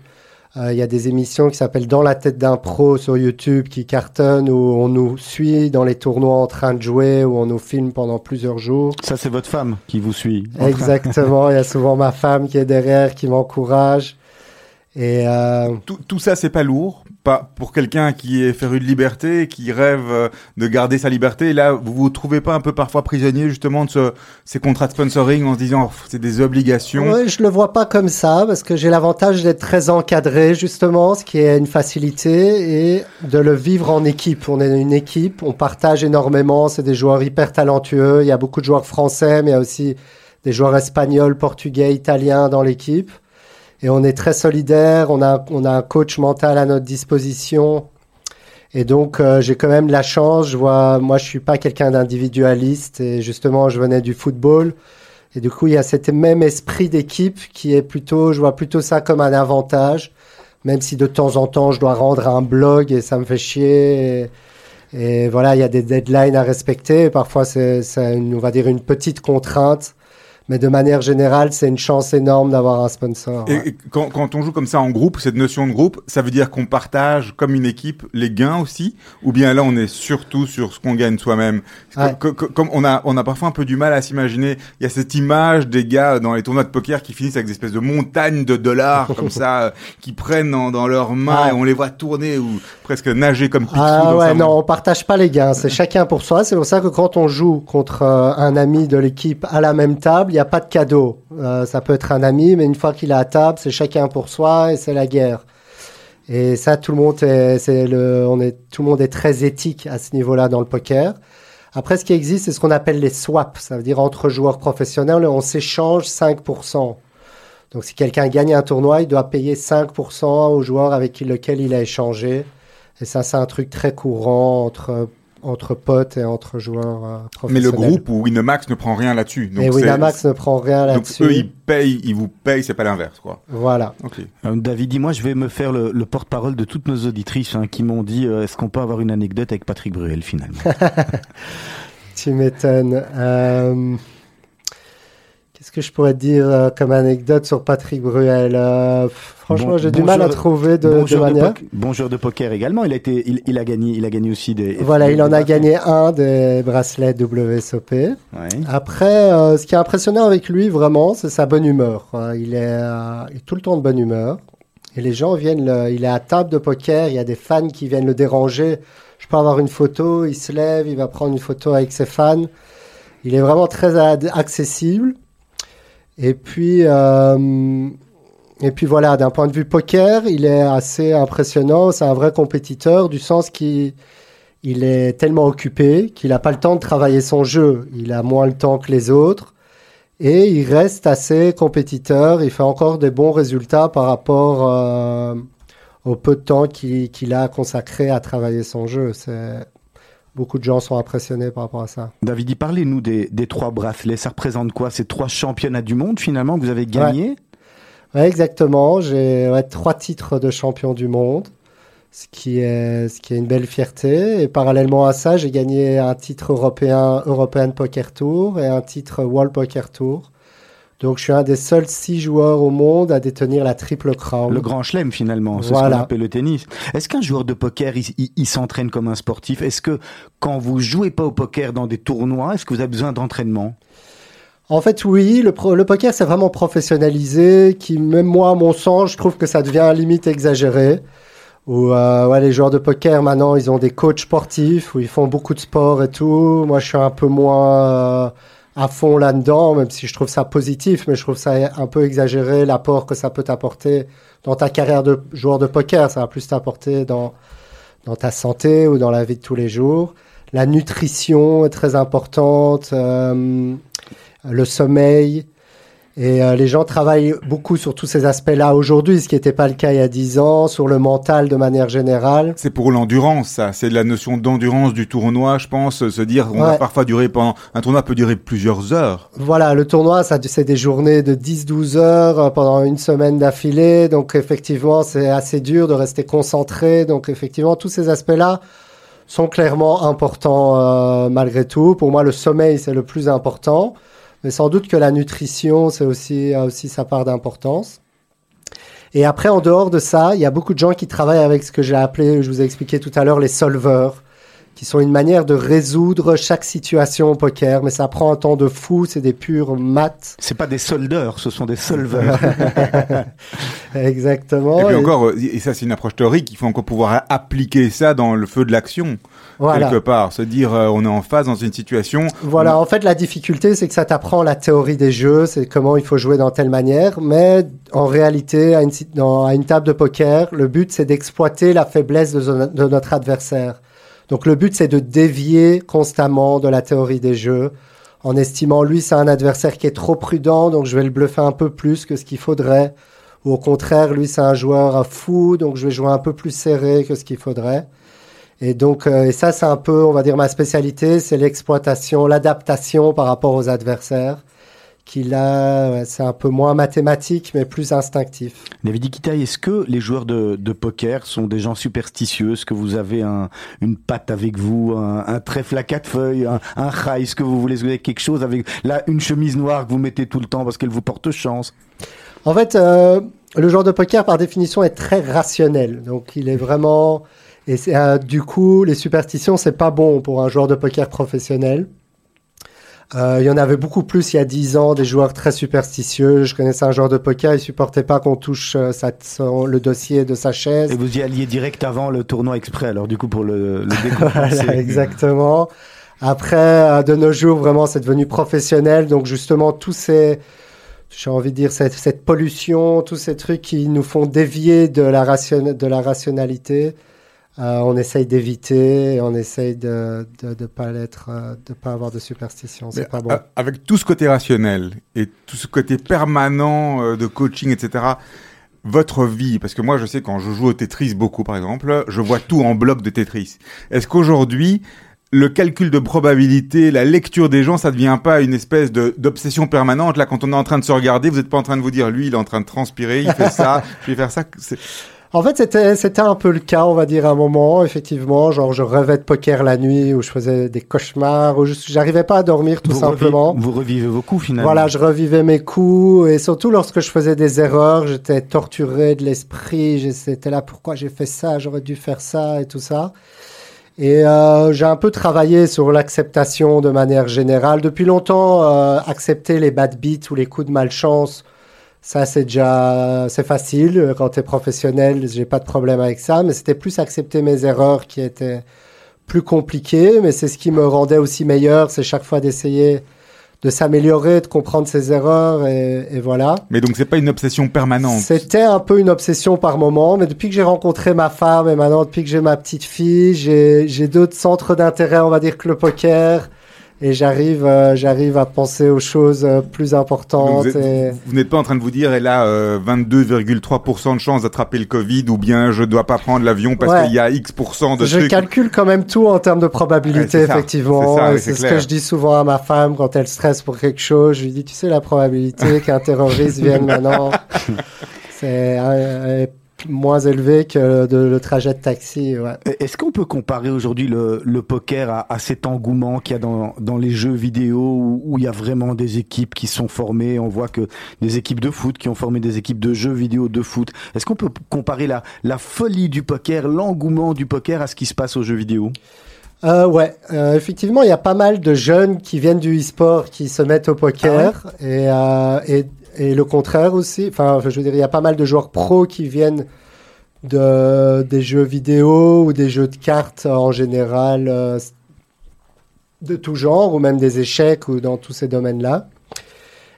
Euh, Il y a des émissions qui s'appellent Dans la tête d'un pro sur YouTube qui cartonnent, où on nous suit dans les tournois en train de jouer, où on nous filme pendant plusieurs jours. Ça, c'est votre femme qui vous suit. Exactement, il y a souvent ma femme qui est derrière, qui m'encourage. Et euh, Tout, tout ça, c'est pas lourd. Pas pour quelqu'un qui est féru de liberté, qui rêve euh, de garder sa liberté. Là, vous vous trouvez pas un peu parfois prisonnier justement de ce, ces contrats de sponsoring en se disant oh, c'est des obligations? ouais, je le vois pas comme ça parce que j'ai l'avantage d'être très encadré justement, ce qui est une facilité, et de le vivre en équipe. On est une équipe, on partage énormément. C'est des joueurs hyper talentueux. Il y a beaucoup de joueurs français, mais il y a aussi des joueurs espagnols, portugais, italiens dans l'équipe. Et on est très solidaires. On a, on a un coach mental à notre disposition. Et donc, euh, j'ai quand même la chance. Je vois, moi, je suis pas quelqu'un d'individualiste. Et justement, je venais du football. Et du coup, il y a cet même esprit d'équipe qui est plutôt, je vois plutôt ça comme un avantage. même si de temps en temps je dois rendre un blog et ça me fait chier. Et, et voilà, il y a des deadlines à respecter. Parfois, c'est, on va dire, une petite contrainte. Mais de manière générale, c'est une chance énorme d'avoir un sponsor. Et, ouais. quand, quand on joue comme ça en groupe, cette notion de groupe, ça veut dire qu'on partage comme une équipe les gains aussi, ou bien là on est surtout sur ce qu'on gagne soi-même? Ouais. Comme on a, on a parfois un peu du mal à s'imaginer. Il y a cette image des gars dans les tournois de poker qui finissent avec des espèces de montagnes de dollars comme ça, euh, qui prennent dans, dans leurs mains et on les voit tourner ou presque nager comme Picsou Ah ouais, non, on partage pas les gains. C'est chacun pour soi. C'est pour ça que quand on joue contre euh, un ami de l'équipe à la même table, il n'y a pas de cadeau. Euh, ça peut être un ami, mais une fois qu'il est à table, c'est chacun pour soi et c'est la guerre. Et ça, tout le monde est, on est, tout le monde est très éthique à ce niveau-là dans le poker. Après, ce qui existe, c'est ce qu'on appelle les swaps. Ça veut dire entre joueurs professionnels, on s'échange 5%. Donc, si quelqu'un gagne un tournoi, il doit payer 5% au joueur avec lequel il a échangé. Et ça, c'est un truc très courant entre, entre potes et entre joueurs euh, Mais le professionnels. groupe ou Winamax ne prend rien là-dessus. Donc et Winamax ne prend rien Donc là-dessus. eux ils payent, ils vous payent, c'est pas l'inverse quoi. Voilà. Ok. Euh, David, dis-moi, je vais me faire le, le porte-parole de toutes nos auditrices hein, qui m'ont dit euh, est-ce qu'on peut avoir une anecdote avec Patrick Bruel finalement? Tu m'étonnes. Qu'est-ce que je pourrais te dire euh, comme anecdote sur Patrick Bruel Euh, Franchement, Bon- j'ai du mal à trouver de, bon, de de manière. bon joueur de poker également. Il a été, il, il a gagné, il a gagné aussi des. Voilà, il en a gagné un des bracelets WSOP. Ouais. Après, euh, ce qui est impressionnant avec lui, vraiment, c'est sa bonne humeur. Euh, il, est, il est tout le temps de bonne humeur. Et les gens viennent, le- il est à table de poker, il y a des fans qui viennent le déranger. Je peux avoir une photo, il se lève, il va prendre une photo avec ses fans. Il est vraiment très accessible. Et puis, euh, et puis voilà, d'un point de vue poker, il est assez impressionnant. C'est un vrai compétiteur du sens qu'il il est tellement occupé qu'il n'a pas le temps de travailler son jeu. Il a moins le temps que les autres. Et il reste assez compétiteur. Il fait encore des bons résultats par rapport euh, au peu de temps qu'il qu'il a consacré à travailler son jeu. C'est- Beaucoup de gens sont impressionnés par rapport à ça. David, parlez-nous des, des trois bracelets. Ça représente quoi? Ces trois championnats du monde finalement que vous avez gagnés? Ouais, exactement. J'ai ouais, trois titres de champion du monde, ce qui est, ce qui est une belle fierté. Et parallèlement à ça, j'ai gagné un titre européen, European Poker Tour et un titre World Poker Tour. Donc, je suis un des seuls six joueurs au monde à détenir la triple crown. Le grand chelem finalement, c'est ce Voilà. qu'on appelle le tennis. Est-ce qu'un joueur de poker, il, il- il s'entraîne comme un sportif? Est-ce que quand vous jouez pas au poker dans des tournois, est-ce que vous avez besoin d'entraînement? En fait, oui, le, pro- le poker, c'est vraiment professionnalisé, qui, même moi, à mon sens, je trouve que ça devient limite exagéré. Où euh, ouais, les joueurs de poker, maintenant, ils ont des coachs sportifs, où ils font beaucoup de sport et tout. Moi, je suis un peu moins euh, à fond là-dedans, même si je trouve ça positif, mais je trouve ça un peu exagéré, l'apport que ça peut t'apporter dans ta carrière de joueur de poker. Ça va plus t'apporter dans, dans ta santé ou dans la vie de tous les jours. La nutrition est très importante. euh, le sommeil. Et euh, les gens travaillent beaucoup sur tous ces aspects-là aujourd'hui, ce qui n'était pas le cas il y a 10 ans, sur le mental de manière générale. C'est pour l'endurance, ça. C'est la notion d'endurance du tournoi, je pense. Se dire, on Ouais. parfois durer pendant, un tournoi peut durer plusieurs heures. Voilà, le tournoi, ça, c'est des journées de 10-12 heures euh, pendant une semaine d'affilée. Donc effectivement, c'est assez dur de rester concentré. Donc effectivement, tous ces aspects-là sont clairement importants euh, malgré tout. Pour moi, le sommeil, c'est le plus important. Mais sans doute que la nutrition, c'est aussi, a aussi sa part d'importance. Et après, en dehors de ça, il y a beaucoup de gens qui travaillent avec ce que j'ai appelé, je vous ai expliqué tout à l'heure, les solveurs, qui sont une manière de résoudre chaque situation au poker. Mais ça prend un temps de fou, c'est des purs maths. C'est pas des soldeurs, ce sont des solveurs. Exactement. et puis Et- encore, et ça c'est une approche théorique, il faut encore pouvoir appliquer ça dans le feu de l'action, voilà. quelque part. Se dire, euh, on est en phase dans une situation. Voilà, en fait, la difficulté, c'est que ça t'apprend la théorie des jeux, c'est comment il faut jouer dans telle manière, mais en réalité, à une, si- dans- à une table de poker, le but, c'est d'exploiter la faiblesse de, de notre adversaire. Donc, le but, c'est de dévier constamment de la théorie des jeux, en estimant, lui, c'est un adversaire qui est trop prudent, donc je vais le bluffer un peu plus que ce qu'il faudrait. Ou au contraire, lui, c'est un joueur fou, donc je vais jouer un peu plus serré que ce qu'il faudrait. Et donc, euh, et ça, c'est un peu, on va dire, ma spécialité, c'est l'exploitation, l'adaptation par rapport aux adversaires, a, ouais, c'est un peu moins mathématique, mais plus instinctif. David Ikitaï, est-ce que les joueurs de, de, poker sont des gens superstitieux? Est-ce que vous avez un, une patte avec vous, un, un trèfle à quatre feuilles, un, un rail Est-ce que vous voulez quelque chose avec là une chemise noire que vous mettez tout le temps parce qu'elle vous porte chance? En fait, euh, le joueur de poker, par définition, est très rationnel. Donc, il est vraiment... Et euh, du coup, les superstitions, c'est pas bon pour un joueur de poker professionnel. Euh, il y en avait beaucoup plus il y a 10 ans, des joueurs très superstitieux. Je connaissais un joueur de poker, il supportait pas qu'on touche euh, sa, son, le dossier de sa chaise. Et vous y alliez direct avant le tournoi exprès, alors du coup pour le, le voilà, Exactement. Après, de nos jours, vraiment, c'est devenu professionnel. Donc justement, tous ces, j'ai envie de dire, cette, cette, pollution, tous ces trucs qui nous font dévier de la, ration, de la rationalité. Euh, on essaye d'éviter, on essaye de de, de pas euh, de pas avoir de superstition. C'est pas bon. Avec tout ce côté rationnel et tout ce côté permanent euh, de coaching, etc. Votre vie, parce que moi je sais quand je joue au Tetris beaucoup par exemple, je vois tout en bloc de Tetris. Est-ce qu'aujourd'hui le calcul de probabilité, la lecture des gens, ça devient pas une espèce d'obsession permanente? Là, quand on est en train de se regarder, vous n'êtes pas en train de vous dire, lui, il est en train de transpirer, il fait ça, je vais faire ça. En fait, c'était c'était un peu le cas, on va dire, à un moment, effectivement. Genre, je rêvais de poker la nuit, où je faisais des cauchemars, où j'arrivais pas à dormir, tout vous simplement. Revivez, vous revivez vos coups, finalement. Voilà, je revivais mes coups, et surtout lorsque je faisais des erreurs, j'étais torturé de l'esprit. J'étais là, pourquoi j'ai fait ça? J'aurais dû faire ça et tout ça. Et euh, j'ai un peu travaillé sur l'acceptation de manière générale. Depuis longtemps, euh, accepter les bad beats ou les coups de malchance, ça c'est déjà c'est facile. Quand tu es professionnel, j'ai pas de problème avec ça. Mais c'était plus accepter mes erreurs qui étaient plus compliquées. Mais c'est ce qui me rendait aussi meilleur. C'est chaque fois d'essayer de s'améliorer, de comprendre ses erreurs et, et voilà. Mais donc c'est pas une obsession permanente? C'était un peu une obsession par moment, mais depuis que j'ai rencontré ma femme et maintenant depuis que j'ai ma petite fille, j'ai d'autres centres d'intérêt, on va dire que le poker. Et j'arrive, euh, j'arrive à penser aux choses euh, plus importantes. Donc vous n'êtes pas en train de vous dire, elle a euh, 22,3% de chance d'attraper le Covid, ou bien je dois pas prendre l'avion parce Ouais. qu'il y a X% de Je trucs. calcule quand même tout en termes de probabilité, Ouais, effectivement. C'est oui, ce que je dis souvent à ma femme quand elle stresse pour quelque chose. Je lui dis, tu sais, la probabilité qu'un terroriste vienne maintenant, c'est euh, moins élevé que de, le trajet de taxi. Ouais. Est-ce qu'on peut comparer aujourd'hui le, le poker à, à cet engouement qu'il y a dans, dans les jeux vidéo où, où il y a vraiment des équipes qui sont formées? On voit que des équipes de foot qui ont formé des équipes de jeux vidéo de foot. Est-ce qu'on peut comparer la, la folie du poker, l'engouement du poker à ce qui se passe aux jeux vidéo? Euh, ouais, euh, effectivement, il y a pas mal de jeunes qui viennent du e-sport qui se mettent au poker et, euh, et, et le contraire aussi. Enfin, je veux dire, il y a pas mal de joueurs pros qui viennent de des jeux vidéo ou des jeux de cartes en général euh, de tout genre ou même des échecs ou dans tous ces domaines-là.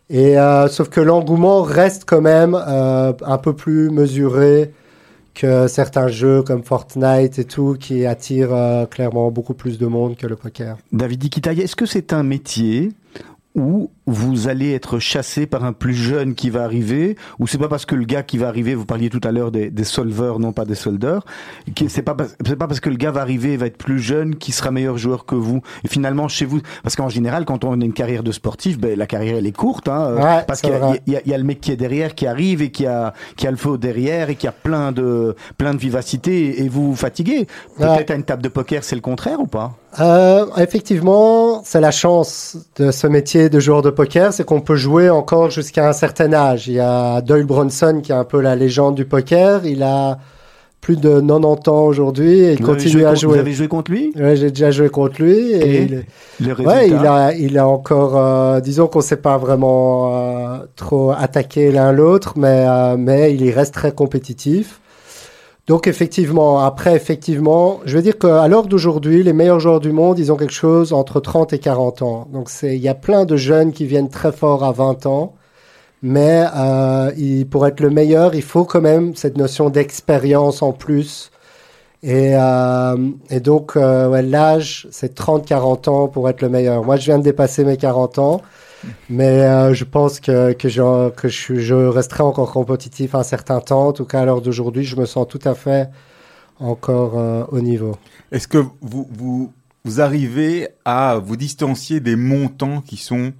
Et euh, sauf que l'engouement reste quand même euh, un peu plus mesuré que certains jeux comme Fortnite et tout qui attirent clairement beaucoup plus de monde que le poker. David Ikitaï, est-ce que c'est un métier où vous allez être chassé par un plus jeune qui va arriver, ou c'est pas parce que le gars qui va arriver, vous parliez tout à l'heure des, des solveurs, non pas des soldeurs, c'est pas, c'est pas parce que le gars va arriver va être plus jeune qui sera meilleur joueur que vous. Et finalement, chez vous, parce qu'en général, quand on a une carrière de sportif, ben, la carrière elle est courte, hein, euh, Ouais, parce qu'il y, a- vrai. il y a- il y a le mec qui est derrière, qui arrive et qui a, qui a le feu derrière et qui a plein de, plein de vivacité et vous vous fatiguez. Ouais. Peut-être à une table de poker, c'est le contraire ou pas? Euh, effectivement, c'est la chance de ce métier de joueur de poker, c'est qu'on peut jouer encore jusqu'à un certain âge. Il y a Doyle Bronson qui est un peu la légende du poker. Il a plus de 90 ans aujourd'hui et il Vous avez continue joué à jouer. Vous avez joué contre lui? Ouais, j'ai déjà joué contre lui et, Et il est- Le résultat? Ouais, il a, il a encore, euh, disons qu'on s'est pas vraiment euh, trop attaqué l'un l'autre, mais, euh, mais il y reste très compétitif. Donc effectivement, après effectivement, je veux dire qu'à l'heure d'aujourd'hui, les meilleurs joueurs du monde, ils ont quelque chose entre 30 et 40 ans. Donc c'est, il y a plein de jeunes qui viennent très fort à 20 ans, mais euh, il, pour être le meilleur, il faut quand même cette notion d'expérience en plus. Et, euh, donc, euh, ouais, l'âge, c'est 30-40 ans pour être le meilleur. Moi, je viens de dépasser mes 40 ans, mais euh, je pense que, que, je, que je, resterai encore compétitif un certain temps. En tout cas, à l'heure d'aujourd'hui, je me sens tout à fait encore euh, au niveau. Est-ce que vous, vous, vous arrivez à vous distancier des montants qui sont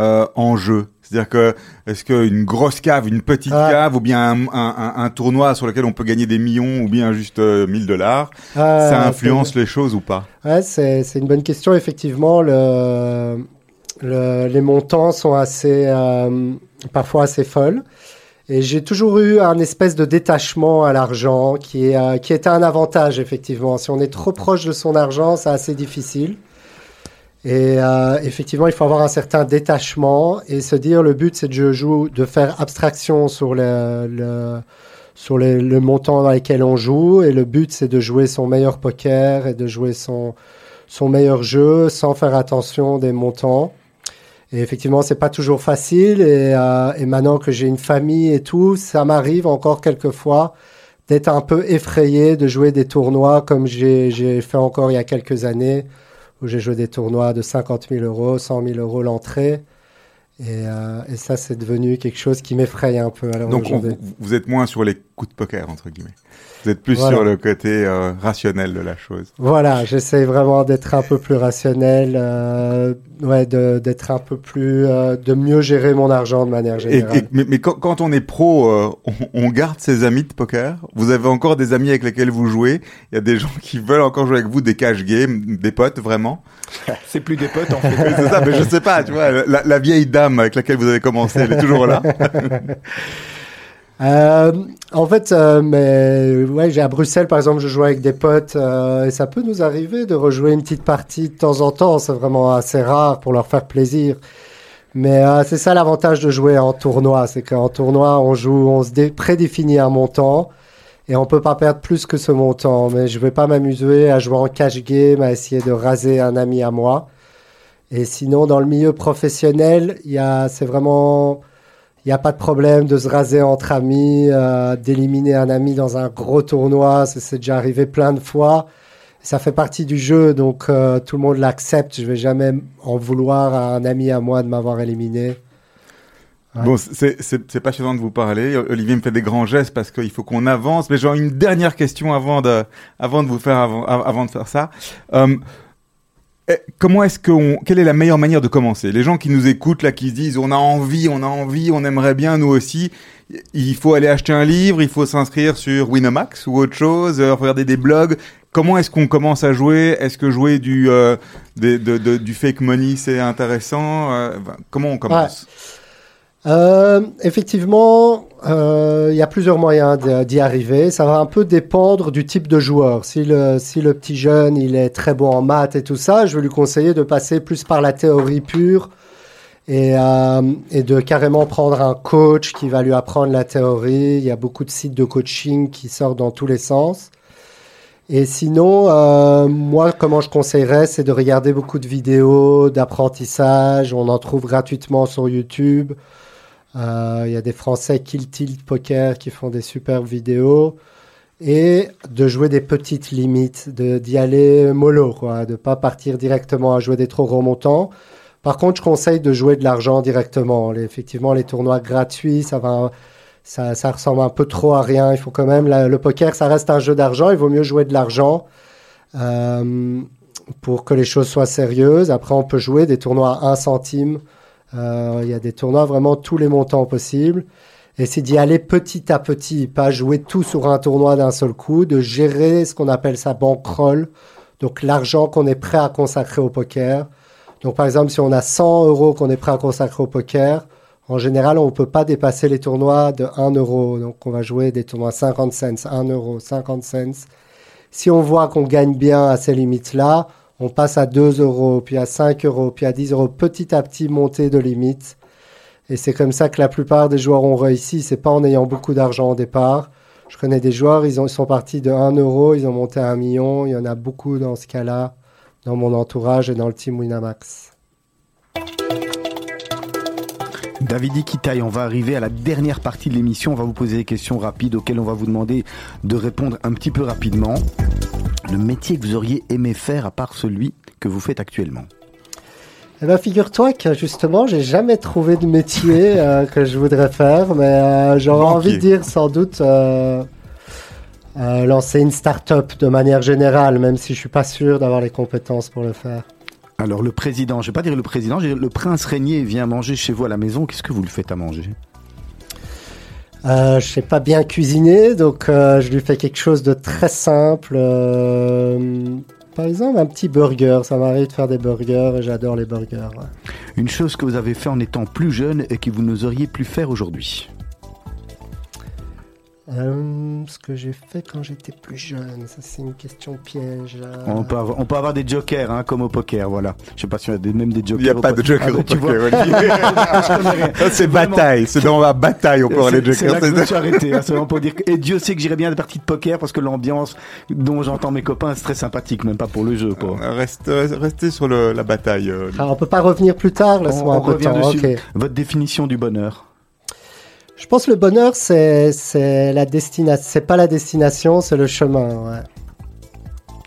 euh, en jeu? C'est-à-dire que est-ce qu'une grosse cave, une petite Ah. cave, ou bien un, un- tournoi sur lequel on peut gagner des millions, ou bien juste euh, 1000 dollars, Euh, ça influence les choses ou pas? Ouais, c'est c'est une bonne question. Effectivement, le, le- les montants sont assez, euh, parfois assez folles. Et j'ai toujours eu un espèce de détachement à l'argent qui, est, euh, qui était un avantage, effectivement. Si on est trop proche de son argent, c'est assez difficile. Et euh, effectivement, il faut avoir un certain détachement et se dire le but, c'est de, de faire abstraction sur le, sur le montant dans lequel on joue. Et le but, c'est de jouer son meilleur poker et de jouer son, son meilleur jeu sans faire attention des montants. Et effectivement, c'est pas toujours facile. Et, euh, et maintenant que j'ai une famille et tout, ça m'arrive encore quelquefois d'être un peu effrayé de jouer des tournois comme j'ai fait encore il y a quelques années, où j'ai joué des tournois de 50 000 euros, 100 000 euros l'entrée. Et, euh, et ça, c'est devenu quelque chose qui m'effraie un peu. Alors Donc on- vous êtes moins sur les coups de poker, entre guillemets. Vous êtes plus Voilà. sur le côté euh, rationnel de la chose. Voilà, j'essaie vraiment d'être un peu plus rationnel, euh, ouais, de- d'être un peu plus, euh, de mieux gérer mon argent de manière générale. et- mais mais quand, quand on est pro, euh, on, on garde ses amis de poker? Vous avez encore des amis avec lesquels vous jouez? Il y a des gens qui veulent encore jouer avec vous, des cash games, des potes vraiment? C'est plus des potes en fait. C'est ça, mais je sais pas, tu vois, la, la vieille dame avec laquelle vous avez commencé, elle est toujours là. Euh, en fait, euh, mais ouais, à Bruxelles par exemple, je joue avec des potes euh, et ça peut nous arriver de rejouer une petite partie de temps en temps. C'est vraiment assez rare pour leur faire plaisir. Mais c'est ça l'avantage de jouer en tournoi, c'est qu'en tournoi on joue, on se dé- prédéfinit un montant et on peut pas perdre plus que ce montant. Mais je vais pas m'amuser à jouer en cash game, à essayer de raser un ami à moi. Et sinon, dans le milieu professionnel, il y a, c'est vraiment, il n'y a pas de problème de se raser entre amis, euh, d'éliminer un ami dans un gros tournoi. C'est déjà arrivé plein de fois. Ça fait partie du jeu, donc euh, tout le monde l'accepte. Je vais jamais en vouloir à un ami à moi de m'avoir éliminé. Ouais. Bon, c'est c'est passionnant de vous parler. Olivier me fait des grands gestes parce qu'il faut qu'on avance. Mais j'ai une dernière question avant de, avant de vous faire, avant, av- avant de faire ça. Euh, comment est-ce qu'on, quelle est la meilleure manière de commencer? Les gens qui nous écoutent là, qui se disent, on a envie, on a envie, on aimerait bien nous aussi. Il faut aller acheter un livre, il faut s'inscrire sur Winamax ou autre chose, euh, regarder des blogs. Comment est-ce qu'on commence à jouer? Est-ce que jouer du, euh, du fake money c'est intéressant? Euh, Comment on commence? Euh, effectivement, euh, il y a plusieurs moyens d'y arriver. Ça va un peu dépendre du type de joueur. Si le, si le petit jeune il est très bon en maths et tout ça, je vais lui conseiller de passer plus par la théorie pure et, euh, et de carrément prendre un coach qui va lui apprendre la théorie. Il y a beaucoup de sites de coaching qui sortent dans tous les sens. Et sinon, euh, moi, comment je conseillerais, c'est de regarder beaucoup de vidéos d'apprentissage. On en trouve gratuitement sur YouTube. Euh, Il y a des Français Kill Tilt Poker qui font des superbes vidéos. Et de jouer des petites limites, d'y aller mollo, de pas partir directement à jouer des trop gros montants. Par contre, je conseille de jouer de l'argent directement. Effectivement, les tournois gratuits, ça va, ça, ressemble un peu trop à rien. Il faut quand même, le poker, ça reste un jeu d'argent. Il vaut mieux jouer de l'argent euh, pour que les choses soient sérieuses. Après, on peut jouer des tournois à 1 centime. Euh, Il y a des tournois vraiment tous les montants possibles. Et c'est d'y aller petit à petit, pas jouer tout sur un tournoi d'un seul coup, de gérer ce qu'on appelle sa bankroll, donc l'argent qu'on est prêt à consacrer au poker. Donc par exemple, si on a 100 euros qu'on est prêt à consacrer au poker, en général, on ne peut pas dépasser les tournois de 1 euro. Donc on va jouer des tournois 50 cents, 1 euro, 50 cents. Si on voit qu'on gagne bien à ces limites-là, on passe à 2 euros, puis à 5 euros, puis à 10 euros, petit à petit monter de limites. Et c'est comme ça que la plupart des joueurs ont réussi. C'est pas en ayant beaucoup d'argent au départ. Je connais des joueurs, ils sont partis de 1 euro, ils ont monté à 1 million. Il y en a beaucoup dans ce cas-là, dans mon entourage et dans le team Winamax. David Ikitaï, on va arriver à la dernière partie de l'émission. On va vous poser des questions rapides auxquelles on va vous demander de répondre un petit peu rapidement. Le métier que vous auriez aimé faire à part celui que vous faites actuellement Eh ben, figure-toi que justement, j'ai jamais trouvé de métier euh, que je voudrais faire, mais euh, j'aurais envie de dire sans doute euh, lancer une start-up de manière générale, même si je suis pas sûr d'avoir les compétences pour le faire. Alors le président, je vais pas dire le président, je vais dire le prince régnier vient manger chez vous à la maison. Qu'est-ce que vous lui faites à manger? Euh, je sais pas bien cuisiner, donc euh, je lui fais quelque chose de très simple. euh, par exemple, un petit burger. Ça m'arrive de faire des burgers et j'adore les burgers. Une chose que vous avez fait en étant plus jeune et que vous n'oseriez plus faire aujourd'hui. Euh, ce que j'ai fait quand j'étais plus jeune, ça c'est une question piège. euh. On peut avoir, on peut avoir des jokers, hein, comme au poker, voilà. Je sais pas si on a des, même des jokers. Il n'y a pas de poker. joker Ah, au poker, c'est bataille. C'est dans la bataille, on peut avoir les C'est c'est là jokers. que je me suis arrêté. hein, c'est vraiment pour dire que- et Dieu sait que j'irai bien à des parties de poker parce que l'ambiance dont j'entends mes copains c'est très sympathique, même pas pour le jeu. Quoi. Reste, restez sur le, la bataille. euh, Ah, on peut pas revenir plus tard, On, laisse-moi on un peu de revient dessus. ok. Votre définition du bonheur. Je pense que le bonheur, c'est c'est la destination. C'est pas la destination, c'est le chemin. ouais.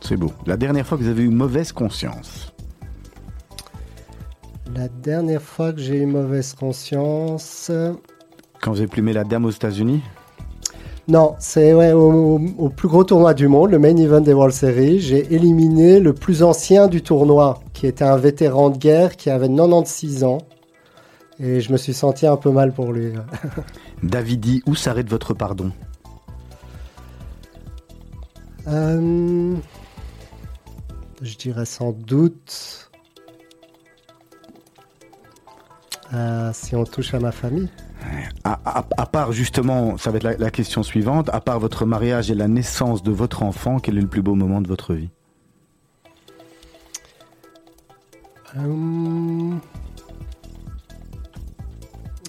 C'est beau. La dernière fois que vous avez eu mauvaise conscience? La dernière fois que j'ai eu mauvaise conscience. euh, Quand vous avez plumé la dame aux États-Unis? Non, c'est ouais, au, au plus gros tournoi du monde, le main event des World Series. J'ai éliminé le plus ancien du tournoi, qui était un vétéran de guerre qui avait 96 ans. Et je me suis senti un peu mal pour lui. ouais. Davidi, où s'arrête votre pardon Euh, je dirais sans doute. euh, si on touche à ma famille. à, à- à part justement, ça va être la, la question suivante, à part votre mariage et la naissance de votre enfant, quel est le plus beau moment de votre vie? Euh,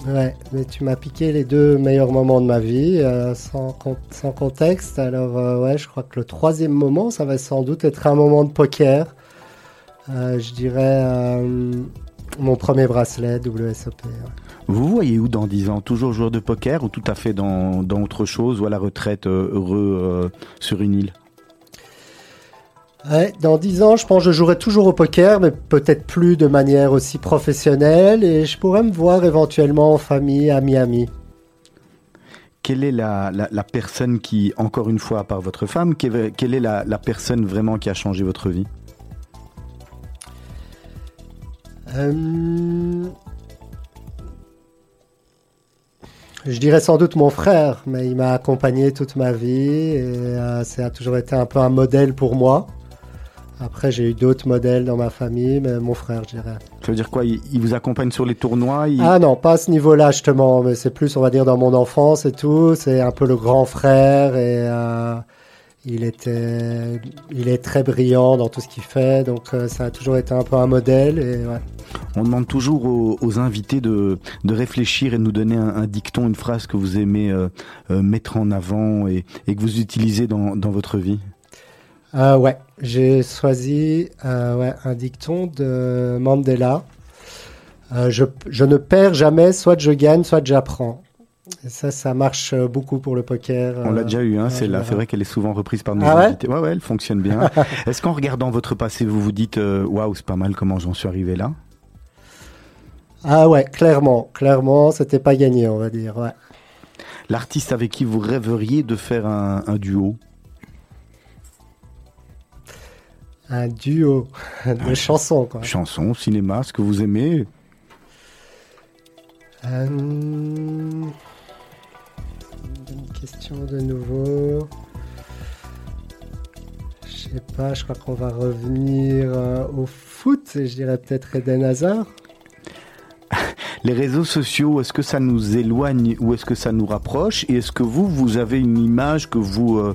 Ouais, mais tu m'as piqué les deux meilleurs moments de ma vie, euh, sans, con- sans contexte. Alors, euh, ouais, je crois que le troisième moment, ça va sans doute être un moment de poker. Euh, je dirais mon premier bracelet WSOP. Vous voyez où dans 10 ans? Toujours joueur de poker ou tout à fait dans, autre chose ou à la retraite heureux sur une île? Ouais, dans 10 ans, je pense que je jouerai toujours au poker, mais peut-être plus de manière aussi professionnelle. Et je pourrais me voir éventuellement en famille à Miami. Quelle est la, la, la personne qui, encore une fois, à part votre femme, quelle, quelle est la, la personne vraiment qui a changé votre vie? Euh, Je dirais sans doute mon frère, mais il m'a accompagné toute ma vie et euh, ça a toujours été un peu un modèle pour moi. Après, j'ai eu d'autres modèles dans ma famille, mais mon frère, je dirais. Ça veut dire quoi? Il, il vous accompagne sur les tournois il- Ah non, pas à ce niveau-là justement, mais c'est plus, on va dire, dans mon enfance et tout. C'est un peu le grand frère et euh, il était, il est très brillant dans tout ce qu'il fait, donc euh, ça a toujours été un peu un modèle et ouais. On demande toujours aux, aux invités de, de réfléchir et de nous donner un, un dicton, une phrase que vous aimez euh, mettre en avant et, et que vous utilisez dans, dans votre vie. Ouais, j'ai choisi euh, ouais, un dicton de Mandela. Euh, je, je ne perds jamais, soit je gagne, soit j'apprends. Et ça, ça marche beaucoup pour le poker. On l'a euh, déjà eu, hein, c'est là. C'est vrai qu'elle est souvent reprise par nos Ah ouais invités. Ouais, ouais, elle fonctionne bien. Est-ce qu'en regardant votre passé, vous vous dites waouh, c'est pas mal comment j'en suis arrivé là? Ah ouais, clairement, clairement, c'était pas gagné, on va dire. Ouais. L'artiste avec qui vous rêveriez de faire un, un duo? Un duo de chansons, quoi. Chanson, cinéma, ce que vous aimez Euh, Une question de nouveau. Je sais pas, je crois qu'on va revenir euh, au foot. Je dirais peut-être Eden Hazard. Les réseaux sociaux, est-ce que ça nous éloigne ou est-ce que ça nous rapproche? Et est-ce que vous, vous avez une image que vous euh,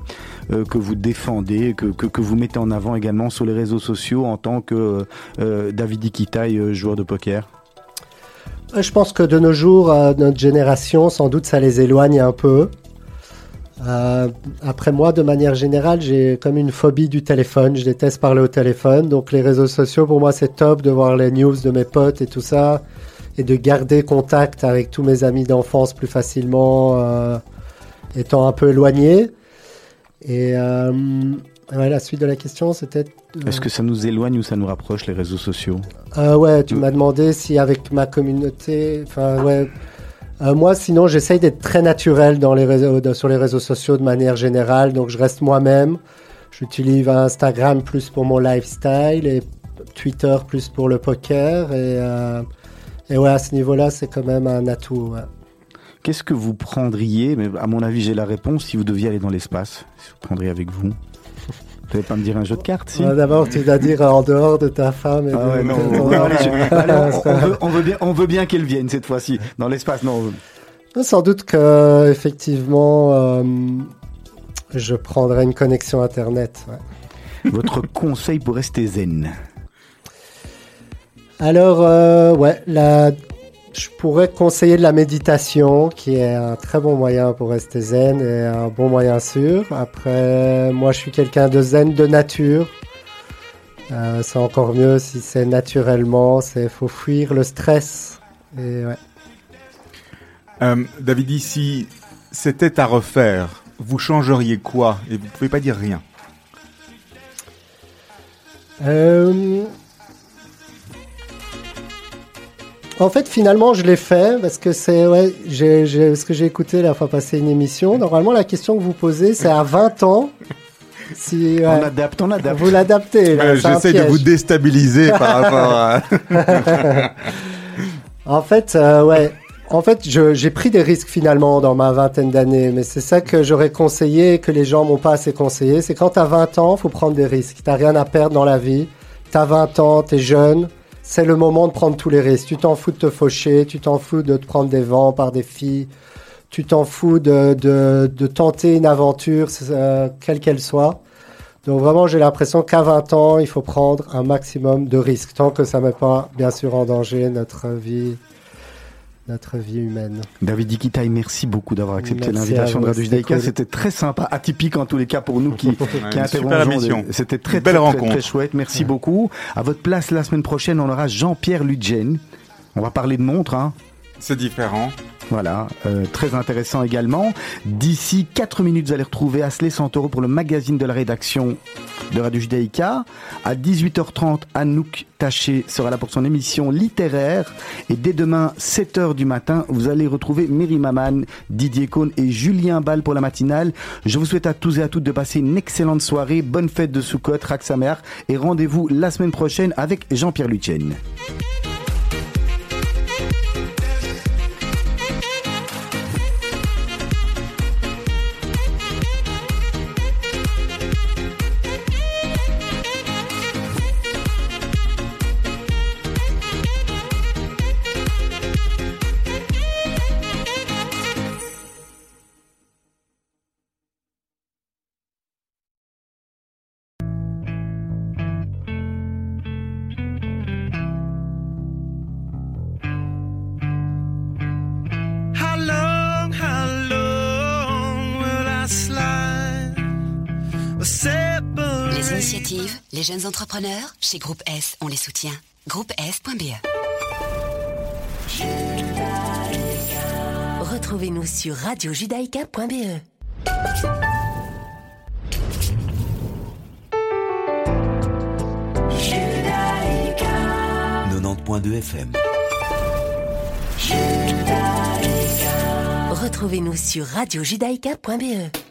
euh, que vous défendez, que, que, vous mettez en avant également sur les réseaux sociaux en tant que euh, David Iquitaï, euh, joueur de poker? Je pense que de nos jours, notre génération, sans doute, ça les éloigne un peu. Après moi, de manière générale, j'ai comme une phobie du téléphone. Je déteste parler au téléphone. Donc les réseaux sociaux, pour moi, c'est top de voir les news de mes potes et tout ça. Et de garder contact avec tous mes amis d'enfance plus facilement, euh, étant un peu éloigné. Et euh, ouais, la suite de la question, c'était... euh, Est-ce que ça nous éloigne ou ça nous rapproche les réseaux sociaux? Ouais, tu m'as demandé si avec ma communauté, enfin ouais. Euh, moi, sinon, j'essaye d'être très naturel dans les réseaux, de- sur les réseaux sociaux de manière générale. Donc, je reste moi-même. J'utilise Instagram plus pour mon lifestyle et Twitter plus pour le poker. Et, euh, et ouais, à ce niveau-là, c'est quand même un atout. ouais. Qu'est-ce que vous prendriez Mais à mon avis, j'ai la réponse. Si vous deviez aller dans l'espace, si vous prendriez avec vous Vous n'allez pas me dire un jeu de cartes si Ouais, D'abord, tu dois dire en dehors de ta femme. Et Ah ouais, non, de ton- non, allez, je- allez, on, on veut, on veut bien, on veut bien qu'elle vienne cette fois-ci dans l'espace. Non, Sans doute que effectivement, euh, je prendrai une connexion internet. ouais. votre conseil pour rester zen. Alors, euh, ouais, la, je pourrais conseiller de la méditation, qui est un très bon moyen pour rester zen et un bon moyen sûr. Après, moi, je suis quelqu'un de zen de nature. Euh, c'est encore mieux si c'est naturellement. C'est faut fuir le stress. Et ouais. Euh, David, si c'était à refaire, vous changeriez quoi? Et vous pouvez pas dire rien. Euh, En fait, finalement, je l'ai fait parce que c'est ouais, j'ai, j'ai, ce que j'ai écouté la fois passée une émission. Normalement, la question que vous posez, c'est à 20 ans. Si ouais, On adapte, on adapte. vous l'adaptez, là, Euh, J'essaie de vous déstabiliser par rapport à... En fait, euh, ouais. En fait, je- j'ai pris des risques finalement dans ma vingtaine d'années, mais c'est ça que j'aurais conseillé et que les gens m'ont pas assez conseillé. C'est quand t'as 20 ans, faut prendre des risques. T'as rien à perdre dans la vie. T'as 20 ans, t'es jeune. C'est le moment de prendre tous les risques. Tu t'en fous de te faucher, tu t'en fous de te prendre des vents par des filles, tu t'en fous de, de, de tenter une aventure, euh, quelle qu'elle soit. Donc vraiment, j'ai l'impression qu'à 20 ans, il faut prendre un maximum de risques, tant que ça ne met pas, bien sûr, en danger notre vie, notre vie humaine. David Dikitai, merci beaucoup d'avoir accepté l'invitation de Radio c'était Judaïka. cool. C'était très sympa, atypique en tous les cas pour nous qui, qui intervenons. C'était très, belle très, très, rencontre. très chouette. Merci beaucoup. À votre place, la semaine prochaine, on aura Jean-Pierre Ludgen. On va parler de montres, hein. C'est différent. Voilà, euh, très intéressant également. D'ici 4 minutes, vous allez retrouver Asley Santoro pour le magazine de la rédaction de Radio Judaïka. À 18h30, Anouk Taché sera là pour son émission littéraire. Et dès demain, 7h du matin, vous allez retrouver Maman, Didier Cohn et Julien Ball pour la matinale. Je vous souhaite à tous et à toutes de passer une excellente soirée. Bonne fête de Sukkot, Rak Sameach, Et rendez-vous la semaine prochaine avec Jean-Pierre Lutchen. Les jeunes entrepreneurs, chez Groupe S, on les soutient. Groupe S.be Retrouvez-nous sur radiojudaïka.be. 90.2 FM. Retrouvez-nous sur radiojudaïka.be.